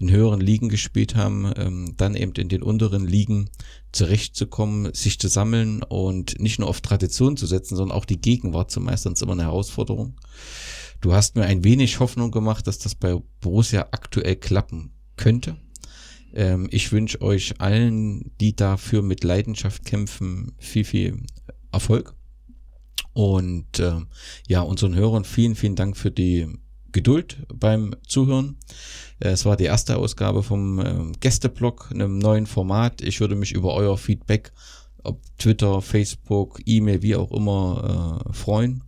in höheren Ligen gespielt haben, ähm, dann eben in den unteren Ligen zurechtzukommen, sich zu sammeln und nicht nur auf Tradition zu setzen, sondern auch die Gegenwart zu meistern, ist immer eine Herausforderung. Du hast mir ein wenig Hoffnung gemacht, dass das bei Borussia aktuell klappen könnte. Ähm, ich wünsche euch allen, die dafür mit Leidenschaft kämpfen, viel, viel Erfolg. Und äh, ja, unseren Hörern vielen, vielen Dank für die Geduld beim Zuhören. Es war die erste Ausgabe vom äh, Gästeblog, einem neuen Format. Ich würde mich über euer Feedback, ob Twitter, Facebook, E-Mail, wie auch immer, äh, freuen.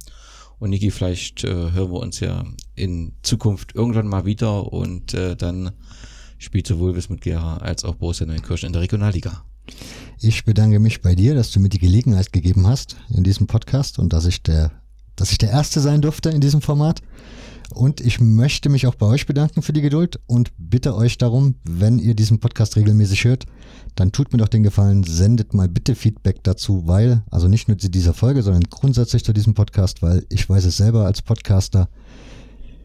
Und Niki, vielleicht äh, hören wir uns ja in Zukunft irgendwann mal wieder und äh, dann spielt sowohl Wismut Gera als auch Borussia Neunkirchen in der Regionalliga. Ich bedanke mich bei dir, dass du mir die Gelegenheit gegeben hast in diesem Podcast und dass ich der, dass ich der Erste sein durfte in diesem Format. Und ich möchte mich auch bei euch bedanken für die Geduld und bitte euch darum, wenn ihr diesen Podcast regelmäßig hört, dann tut mir doch den Gefallen, sendet mal bitte Feedback dazu, weil, also nicht nur zu dieser Folge, sondern grundsätzlich zu diesem Podcast, weil ich weiß es selber als Podcaster,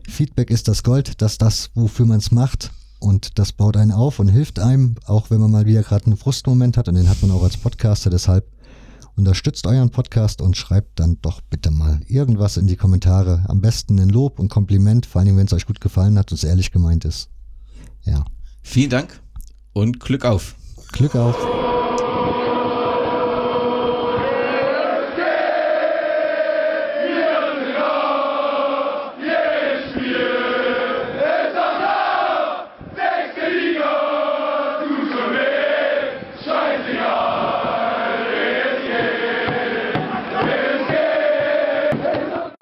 Feedback ist das Gold, das ist das, wofür man es macht und das baut einen auf und hilft einem, auch wenn man mal wieder gerade einen Frustmoment hat und den hat man auch als Podcaster, deshalb Unterstützt euren Podcast und schreibt dann doch bitte mal irgendwas in die Kommentare. Am besten ein Lob und Kompliment, vor allem wenn es euch gut gefallen hat und es ehrlich gemeint ist. Ja. Vielen Dank und Glück auf. Glück auf.